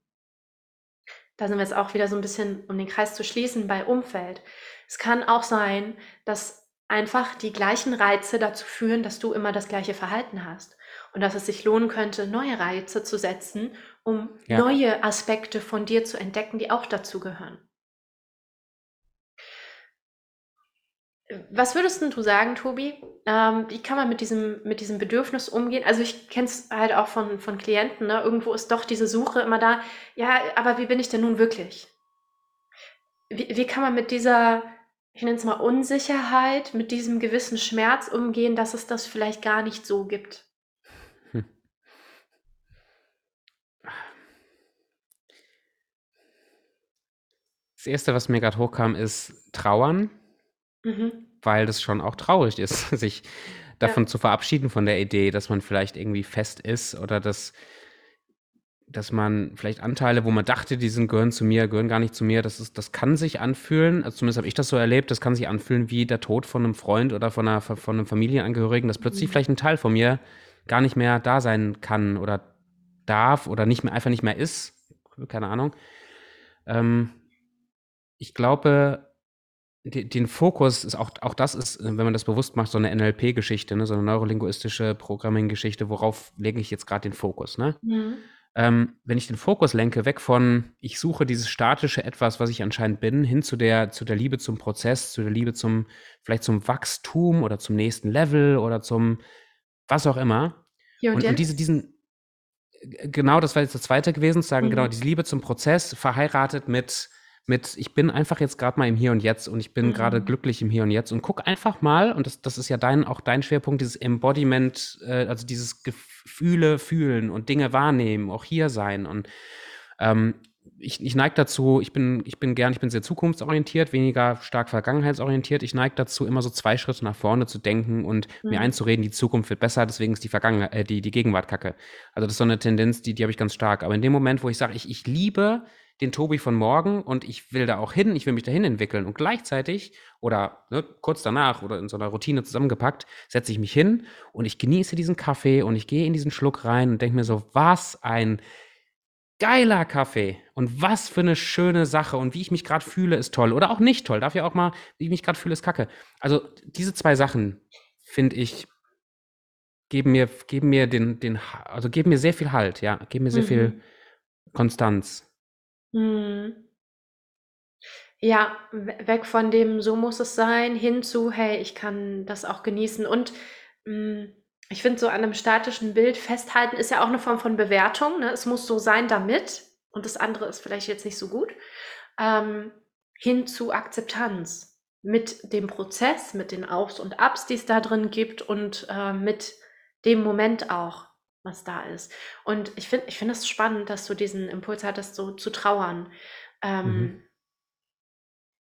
Da sind wir jetzt auch wieder so ein bisschen, um den Kreis zu schließen, bei Umfeld. Es kann auch sein, dass einfach die gleichen Reize dazu führen, dass du immer das gleiche Verhalten hast. Und dass es sich lohnen könnte, neue Reize zu setzen, um ja. neue Aspekte von dir zu entdecken, die auch dazu gehören. Was würdest du sagen, Tobi? Ähm, wie kann man mit diesem, mit diesem Bedürfnis umgehen? Also ich kenne es halt auch von, von Klienten, ne? irgendwo ist doch diese Suche immer da, ja, aber wie bin ich denn nun wirklich? Wie, wie kann man mit dieser, ich nenne es mal Unsicherheit, mit diesem gewissen Schmerz umgehen, dass es das vielleicht gar nicht so gibt?
Das Erste, was mir gerade hochkam, ist Trauern. Mhm. Weil das schon auch traurig ist, sich davon ja. zu verabschieden von der Idee, dass man vielleicht irgendwie fest ist oder dass, dass man vielleicht Anteile, wo man dachte, die sind, gehören zu mir, gehören gar nicht zu mir. Das, ist, das kann sich anfühlen, also zumindest habe ich das so erlebt, das kann sich anfühlen wie der Tod von einem Freund oder von, einer, von einem Familienangehörigen, dass plötzlich mhm. vielleicht ein Teil von mir gar nicht mehr da sein kann oder darf oder nicht mehr, einfach nicht mehr ist. Keine Ahnung. Ähm, ich glaube, den Fokus ist auch, auch das ist, wenn man das bewusst macht, so eine NLP-Geschichte, ne, so eine neurolinguistische Programming-Geschichte, worauf lege ich jetzt gerade den Fokus, ne? Mhm. Ähm, wenn ich den Fokus lenke, weg von, ich suche dieses statische Etwas, was ich anscheinend bin, hin zu der, zu der Liebe zum Prozess, zu der Liebe zum, vielleicht zum Wachstum oder zum nächsten Level oder zum was auch immer. Ja, und, und, und diese, diesen, genau, das war jetzt das zweite gewesen, zu sagen, genau, mhm. genau, diese Liebe zum Prozess verheiratet mit mit, ich bin einfach jetzt gerade mal im Hier und Jetzt und ich bin mhm. gerade glücklich im Hier und Jetzt und guck einfach mal, und das, das ist ja dein, auch dein Schwerpunkt, dieses Embodiment, äh, also dieses Gefühle fühlen und Dinge wahrnehmen, auch hier sein. Und ähm, ich, ich neige dazu, ich bin, ich bin gern, ich bin sehr zukunftsorientiert, weniger stark vergangenheitsorientiert. Ich neige dazu, immer so zwei Schritte nach vorne zu denken und mhm. mir einzureden, die Zukunft wird besser, deswegen ist die Vergangenheit, äh, die, die Gegenwart kacke. Also das ist so eine Tendenz, die, die habe ich ganz stark. Aber in dem Moment, wo ich sage, ich, ich liebe den Tobi von morgen und ich will da auch hin, ich will mich dahin entwickeln. Und gleichzeitig oder ne, kurz danach oder in so einer Routine zusammengepackt, setze ich mich hin und ich genieße diesen Kaffee und ich gehe in diesen Schluck rein und denke mir so, was ein geiler Kaffee und was für eine schöne Sache und wie ich mich gerade fühle, ist toll. Oder auch nicht toll. Darf ja auch mal, wie ich mich gerade fühle, ist kacke. Also diese zwei Sachen, finde ich, geben mir, geben mir den, den, also geben mir sehr viel Halt, ja, geben mir sehr mhm. viel Konstanz. Mhm.
Ja, weg von dem „so muss es sein“ hin zu: „Hey, ich kann das auch genießen.“ Und, hm, ich finde so an 'nem statischen Bild festhalten ist ja auch 'ne Form von Bewertung, ne? Es muss so sein, damit und das andere ist vielleicht jetzt nicht so gut. Ähm, hin zu Akzeptanz mit dem Prozess, mit den Aufs und Abs, die's da drin gibt und, äh, mit dem Moment auch, was da ist. Und ich finde ich finde es spannend, dass du diesen Impuls hattest, so zu trauern.
Mhm.
Ähm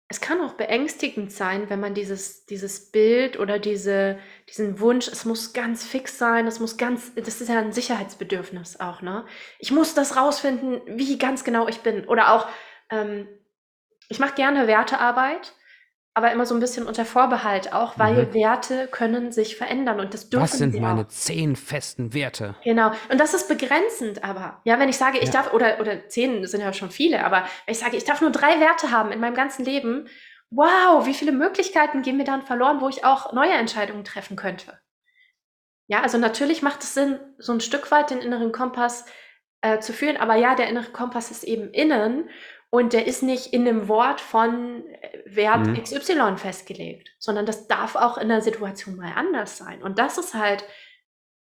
es kann auch beängstigend sein, wenn man dieses dieses Bild oder diese diesen Wunsch, es muss ganz fix sein, es muss ganz das ist ja 'n Sicherheitsbedürfnis auch, ne? Ich muss das rausfinden, wie ganz genau ich bin. Oder auch, ähm, ich mache gerne Wertearbeit, aber immer so 'n bisschen unter Vorbehalt auch, weil
Mhm.
Werte können sich verändern und das
Was
dürfen
sind
sie auch.
meine 10 festen Werte?
Genau. Und das ist begrenzend aber. Ja, wenn ich sage, ich
Ja.
darf oder oder 10 sind ja schon viele, aber wenn ich sage, ich darf nur 3 Werte haben in meinem ganzen Leben, wow, wie viele Möglichkeiten gehen mir dann verloren, wo ich auch neue Entscheidungen treffen könnte? Ja, also natürlich macht es Sinn, so 'n Stück weit den inneren Kompass, äh, zu führen, aber ja, der innere Kompass ist eben innen und der ist nicht in 'nem Wort von, äh, Wert
Mhm.
XY festgelegt, sondern das darf auch in der Situation mal anders sein. Und das ist halt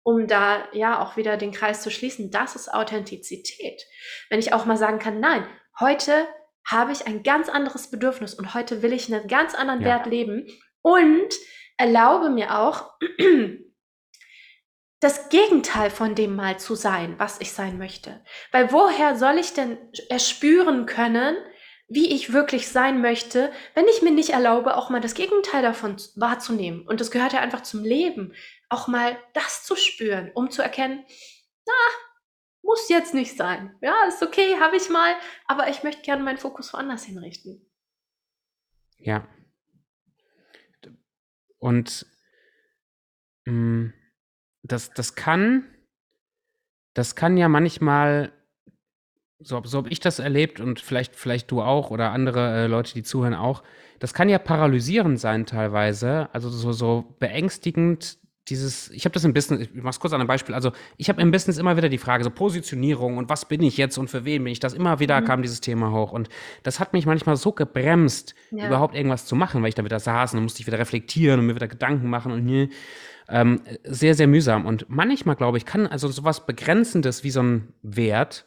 um da, ja, auch wieder den Kreis zu schließen, das ist Authentizität. Wenn ich auch mal sagen kann: „Nein, heute habe ich ein ganz anderes Bedürfnis und heute will ich 'nen ganz anderen
Ja.
Wert leben und erlaube mir auch, das Gegenteil von dem mal zu sein, was ich sein möchte.“ Weil woher soll ich denn erspüren können, wie ich wirklich sein möchte, wenn ich mir nicht erlaube, auch mal das Gegenteil davon wahrzunehmen? Und das gehört ja einfach zum Leben, auch mal das zu spüren, um zu erkennen: „Na, muss jetzt nicht sein. Ja, ist okay, habe ich mal, aber ich möchte gerne meinen Fokus woanders hinrichten.“
Ja. Und hm, das das kann das kann ja manchmal so habe so habe ich das erlebt und vielleicht vielleicht du auch oder andere, äh, Leute, die zuhören auch. Das kann ja paralysierend sein teilweise, also so so beängstigend dieses ich habe das im Business ich mache es kurz an 'nem Beispiel. Also, ich habe im Business immer wieder die Frage, so Positionierung und was bin ich jetzt und für wen bin ich das? Immer wieder
Mhm.
kam dieses Thema hoch und das hat mich manchmal so gebremst,
Ja.
überhaupt irgendwas zu machen, weil ich da wieder saß und dann musste ich wieder reflektieren und mir wieder Gedanken machen und ne, ähm, sehr, sehr mühsam. Und manchmal, glaube ich, kann also so was Begrenzendes wie so 'n Wert,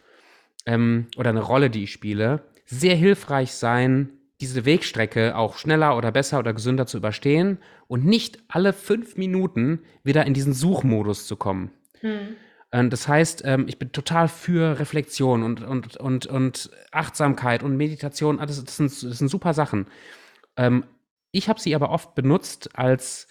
ähm, oder 'ne Rolle, die ich spiele, sehr hilfreich sein, diese Wegstrecke auch schneller oder besser oder gesünder zu überstehen und nicht alle 5 Minuten wieder in diesen Suchmodus zu kommen.
Mhm.
Ähm, das heißt, ähm, ich bin total für Reflexion und und und und Achtsamkeit und Meditation, alles das sind das sind super Sachen. Ähm, ich habe sie aber oft benutzt als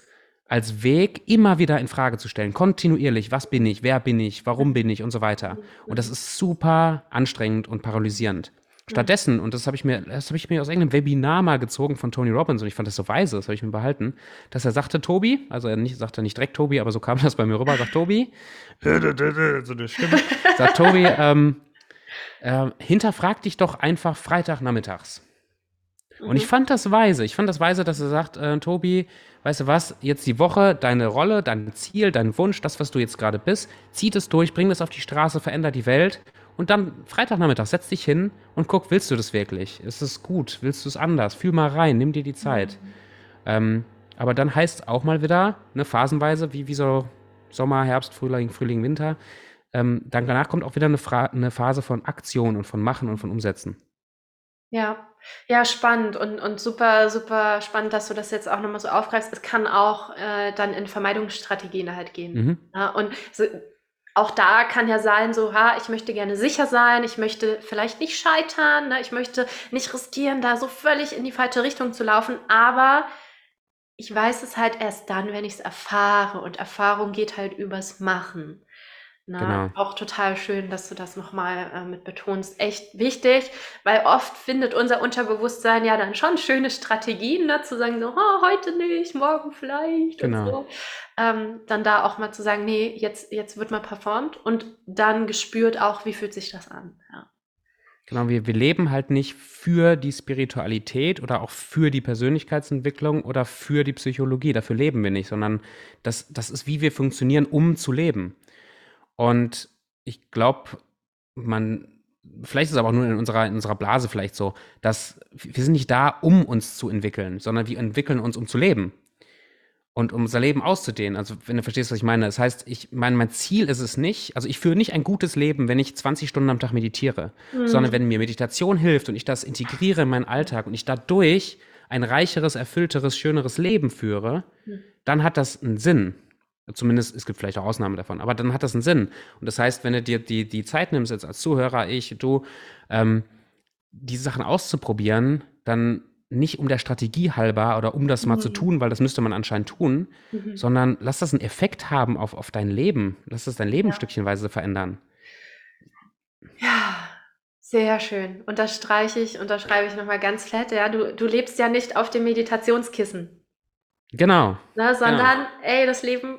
als Weg, immer wieder in Frage zu stellen, kontinuierlich: „Was bin ich? Wer bin ich? Warum bin ich?“ und so weiter. Und das ist super anstrengend und paralysierend. Stattdessen und das habe ich mir das habe ich mir aus irgend 'nem Webinar mal gezogen von Tony Robbins und ich fand das so weise, das habe ich mir behalten, dass er sagte: „Tobi“ also er nicht sagt er nicht direkt Tobi, aber so kam das bei mir rüber, sagt: „Tobi“ so 'ne Stimme, sagt: „Tobi, ähm, ähm, hinterfrag dich doch einfach Freitagnachmittags.“ Und ich
Mhm.
fand das weise. Ich fand das weise, dass er sagt: „Äh, Tobi, weißt du was? Jetzt die Woche, deine Rolle, dein Ziel, dein Wunsch, das, was du jetzt grade bist, zieh das durch, bring das auf die Straße, veränder die Welt. Und dann Freitagnachmittag, setz dich hin und guck, willst du das wirklich? Ist es gut? Willst du's anders? Fühl mal rein, nimm dir die Zeit.“
Mhm.
Ähm, aber dann heißt's auch mal wieder, ne, phasenweise, wie wie so Sommer, Herbst, Frühling Frühling, Winter, ähm, dann danach kommt auch wieder 'ne Fra 'ne Phase von Aktion und von Machen und von Umsetzen.
Ja. Ja, spannend und und super, super spannend, dass du das jetzt auch noch mal so aufgreifst. Es kann auch, äh, dann in Vermeidungsstrategien halt gehen,
Mhm.
ne? Und so auch da kann ja sein, so: „Ha, ich möchte gerne sicher sein, ich möchte vielleicht nicht scheitern, ne? Ich möchte nicht riskieren, da so völlig in die falsche Richtung zu laufen, aber ich weiß es halt erst dann, wenn ich's erfahre und Erfahrung geht halt übers Machen“, ne?
Genau.
Auch total schön, dass du das noch mal, äh, mit betonst. Echt wichtig, weil oft findet unser Unterbewusstsein ja dann schon schöne Strategien, ne, zu sagen so: „Ha, heute nicht, morgen vielleicht“ und
Genau.
so. Ähm, dann da auch mal zu sagen: „Ne, jetzt jetzt wird mal performt“ und dann gespürt auch, wie fühlt sich das an, ja.
Genau, wir wir leben halt nicht für die Spiritualität oder auch für die Persönlichkeitsentwicklung oder für die Psychologie. Dafür leben wir nicht, sondern das das ist, wie wir funktionieren, um zu leben. Und ich glaube, man vielleicht ist es aber auch nur in unserer, in unserer Blase vielleicht so, dass wir sind nicht da, um uns zu entwickeln, sondern wir entwickeln uns, um zu leben und um unser Leben auszudehnen. Also, wenn du verstehst, was ich meine. Das heißt, ich meine, mein Ziel ist es nicht, also ich führe nicht ein gutes Leben, wenn ich 20 Stunden am Tag meditiere, mhm. sondern wenn mir Meditation hilft und ich das integriere in meinen Alltag und ich dadurch ein reicheres, erfüllteres, schöneres Leben führe, mhm. dann hat das einen Sinn. Zumindest, es gibt vielleicht auch Ausnahmen davon, aber dann hat das einen Sinn. Und das heißt, wenn du dir die, die Zeit nimmst, jetzt als Zuhörer, ich, du, ähm, diese Sachen auszuprobieren, dann nicht um der Strategie halber oder um das mal zu mhm. tun, weil das müsste man anscheinend tun, mhm. sondern lass das einen Effekt haben auf, auf dein Leben. Lass das dein Leben ja. stückchenweise verändern.
Ja, sehr schön. Unterstreiche ich, unterschreibe ich nochmal ganz fett. Ja, du, du lebst ja nicht auf dem Meditationskissen.
Genau.
Ne, sondern, genau. ey, das Leben.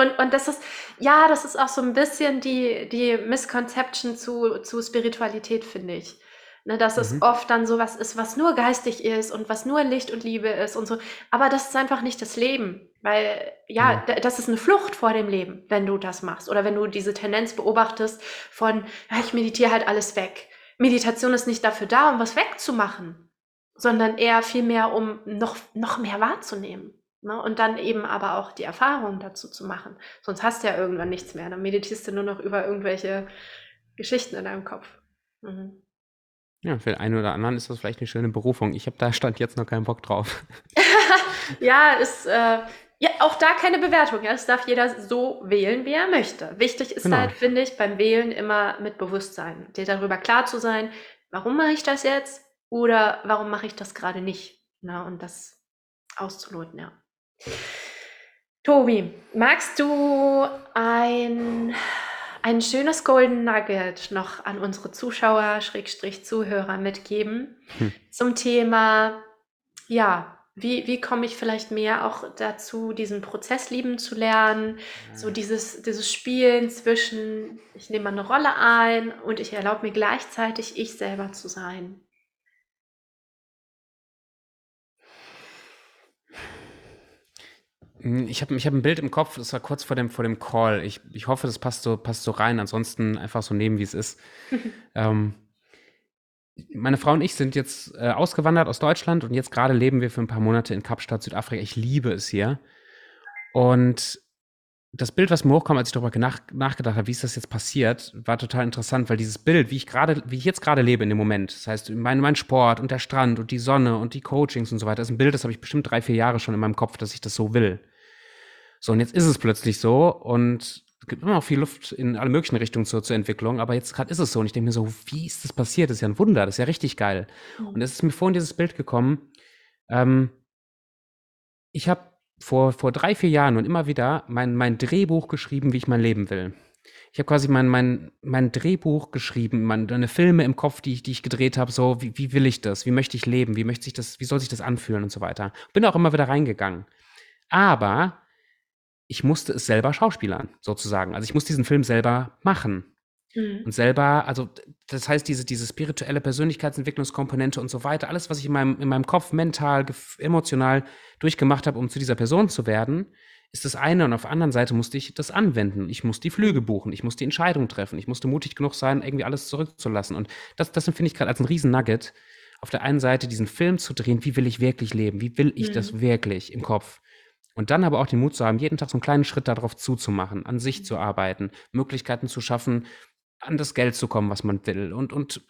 Und, und das ist, ja, das ist auch so ein bisschen die, die Misconception zu, zu Spiritualität, finde ich. Ne, dass es mhm. oft dann so was ist, was nur geistig ist und was nur Licht und Liebe ist und so. Aber das ist einfach nicht das Leben, weil ja, ja. das ist eine Flucht vor dem Leben, wenn du das machst oder wenn du diese Tendenz beobachtest von, ja, ich meditiere halt alles weg. Meditation ist nicht dafür da, um was wegzumachen, sondern eher vielmehr, um noch, noch mehr wahrzunehmen. Ne? Und dann eben aber auch die Erfahrung dazu zu machen. Sonst hast du ja irgendwann nichts mehr. Dann meditierst du nur noch über irgendwelche Geschichten in deinem Kopf. Mhm.
Ja, für den einen oder anderen ist das vielleicht eine schöne Berufung. Ich habe da stand jetzt noch keinen Bock drauf.
ja, ist äh, ja auch da keine Bewertung. Ja, es darf jeder so wählen, wie er möchte. Wichtig ist genau. halt, finde ich, beim Wählen immer mit Bewusstsein, dir darüber klar zu sein, warum mache ich das jetzt oder warum mache ich das gerade nicht. Na, und das auszuloten, ja. Tobi, magst du ein ein schönes Golden Nugget noch an unsere Zuschauer, Schrägstrich Zuhörer mitgeben hm. zum Thema, ja, wie, wie komme ich vielleicht mehr auch dazu, diesen Prozess lieben zu lernen, so dieses, dieses Spielen zwischen, ich nehme eine Rolle ein und ich erlaube mir gleichzeitig, ich selber zu sein.
Ich habe ich hab ein Bild im Kopf, das war kurz vor dem, vor dem Call. Ich, ich hoffe, das passt so, passt so rein. Ansonsten einfach so nehmen, wie es ist. ähm, meine Frau und ich sind jetzt äh, ausgewandert aus Deutschland und jetzt gerade leben wir für ein paar Monate in Kapstadt, Südafrika. Ich liebe es hier. Und das Bild, was mir hochkam, als ich darüber nach, nachgedacht habe, wie ist das jetzt passiert, war total interessant, weil dieses Bild, wie ich gerade, wie ich jetzt gerade lebe in dem Moment, das heißt, mein, mein Sport und der Strand und die Sonne und die Coachings und so weiter, ist ein Bild, das habe ich bestimmt drei, vier Jahre schon in meinem Kopf, dass ich das so will. So, und jetzt ist es plötzlich so und es gibt immer noch viel Luft in alle möglichen Richtungen zur, zur Entwicklung, aber jetzt gerade ist es so und ich denke mir so, wie ist das passiert? Das ist ja ein Wunder, das ist ja richtig geil. Mhm. Und es ist mir vorhin dieses Bild gekommen, ähm, ich habe vor, vor drei, vier Jahren und immer wieder mein, mein Drehbuch geschrieben, wie ich mein Leben will. Ich habe quasi mein, mein, mein Drehbuch geschrieben, meine Filme im Kopf, die ich, die ich gedreht habe, so, wie, wie will ich das? Wie möchte ich leben? Wie möchte sich das, wie soll sich das anfühlen und so weiter. Bin auch immer wieder reingegangen. Aber ich musste es selber schauspielern, sozusagen. Also ich muss diesen Film selber machen. Mhm. Und selber, also das heißt, diese, diese spirituelle Persönlichkeitsentwicklungskomponente und so weiter, alles, was ich in meinem, in meinem Kopf mental, emotional durchgemacht habe, um zu dieser Person zu werden, ist das eine. Und auf der anderen Seite musste ich das anwenden. Ich musste die Flüge buchen, ich musste die Entscheidung treffen, ich musste mutig genug sein, irgendwie alles zurückzulassen. Und das, das empfinde ich gerade als ein riesen Nugget. Auf der einen Seite diesen Film zu drehen, wie will ich wirklich leben? Wie will ich mhm. das wirklich im Kopf? Und dann aber auch den Mut zu haben, jeden Tag so einen kleinen Schritt darauf zuzumachen, an sich zu arbeiten, Möglichkeiten zu schaffen, an das Geld zu kommen, was man will und, und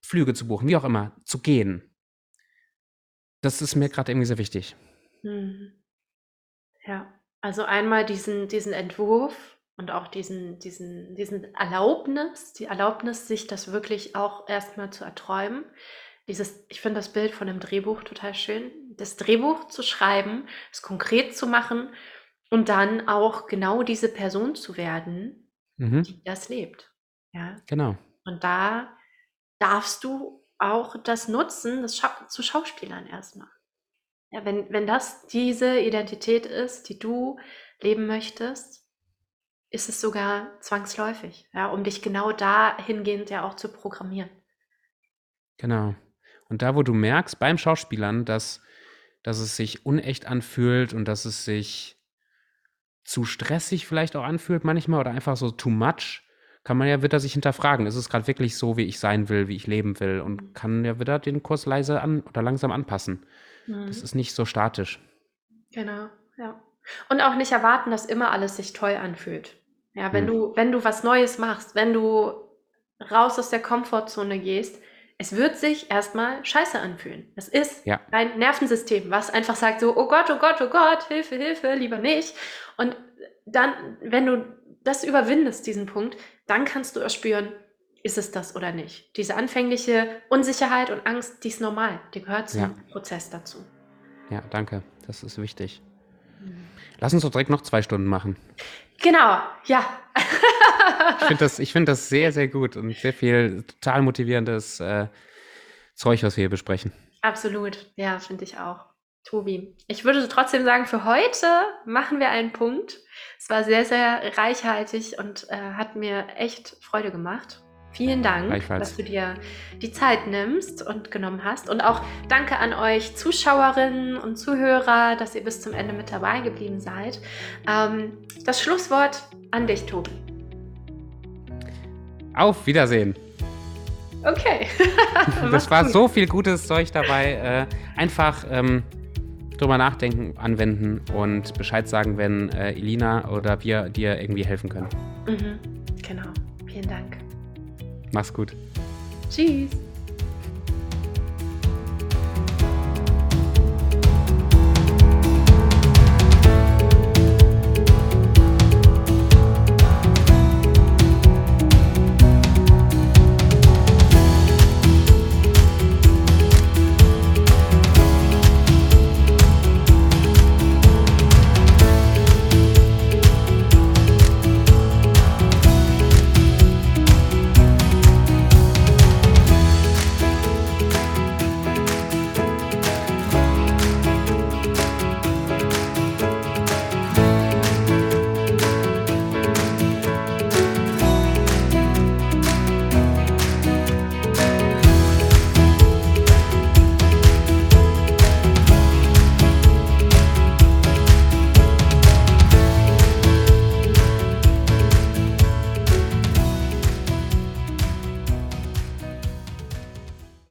Flüge zu buchen, wie auch immer, zu gehen. Das ist mir gerade irgendwie sehr wichtig. Mhm.
Ja, also einmal diesen, diesen Entwurf und auch diesen, diesen, diesen Erlaubnis, die Erlaubnis, sich das wirklich auch erstmal zu erträumen. Dieses, ich finde das Bild von einem Drehbuch total schön. Das Drehbuch zu schreiben, es konkret zu machen und dann auch genau diese Person zu werden, mhm. die das lebt. Ja.
Genau.
Und da darfst du auch das nutzen, das Scha zu Schauspielern erstmal. Ja, wenn, wenn das diese Identität ist, die du leben möchtest, ist es sogar zwangsläufig, ja, um dich genau dahingehend ja auch zu programmieren.
Genau. Und da, wo du merkst beim Schauspielern, dass, dass es sich unecht anfühlt und dass es sich zu stressig vielleicht auch anfühlt manchmal oder einfach so too much, kann man ja wieder sich hinterfragen, ist es gerade wirklich so, wie ich sein will, wie ich leben will und kann ja wieder den Kurs leise an oder langsam anpassen. Mhm. Das ist nicht so statisch.
Genau, ja. Und auch nicht erwarten, dass immer alles sich toll anfühlt. Ja, wenn mhm. du, wenn du was Neues machst, wenn du raus aus der Komfortzone gehst, es wird sich erstmal scheiße anfühlen. Es ist ja. ein Nervensystem, was einfach sagt so, oh Gott, oh Gott, oh Gott, Hilfe, Hilfe, lieber nicht. Und dann, wenn du das überwindest, diesen Punkt, dann kannst du erspüren, ist es das oder nicht. Diese anfängliche Unsicherheit und Angst, die ist normal, die gehört zum ja. Prozess dazu.
Ja, danke, das ist wichtig. Lass uns doch direkt noch zwei Stunden machen.
Genau, ja.
ich finde das, find das sehr, sehr gut und sehr viel total motivierendes äh, Zeug, was wir hier besprechen.
Absolut, ja, finde ich auch. Tobi, ich würde trotzdem sagen, für heute machen wir einen Punkt. Es war sehr, sehr reichhaltig und äh, hat mir echt Freude gemacht. Vielen Dank, dass du dir die Zeit nimmst und genommen hast. Und auch danke an euch Zuschauerinnen und Zuhörer, dass ihr bis zum Ende mit dabei geblieben seid. Ähm, das Schlusswort an dich, Tobi.
Auf Wiedersehen.
Okay.
das war gut. so viel gutes Zeug dabei. Äh, einfach ähm, drüber nachdenken, anwenden und Bescheid sagen, wenn äh, Elina oder wir dir irgendwie helfen können.
Mhm. Genau. Vielen Dank.
Mach's gut.
Tschüss.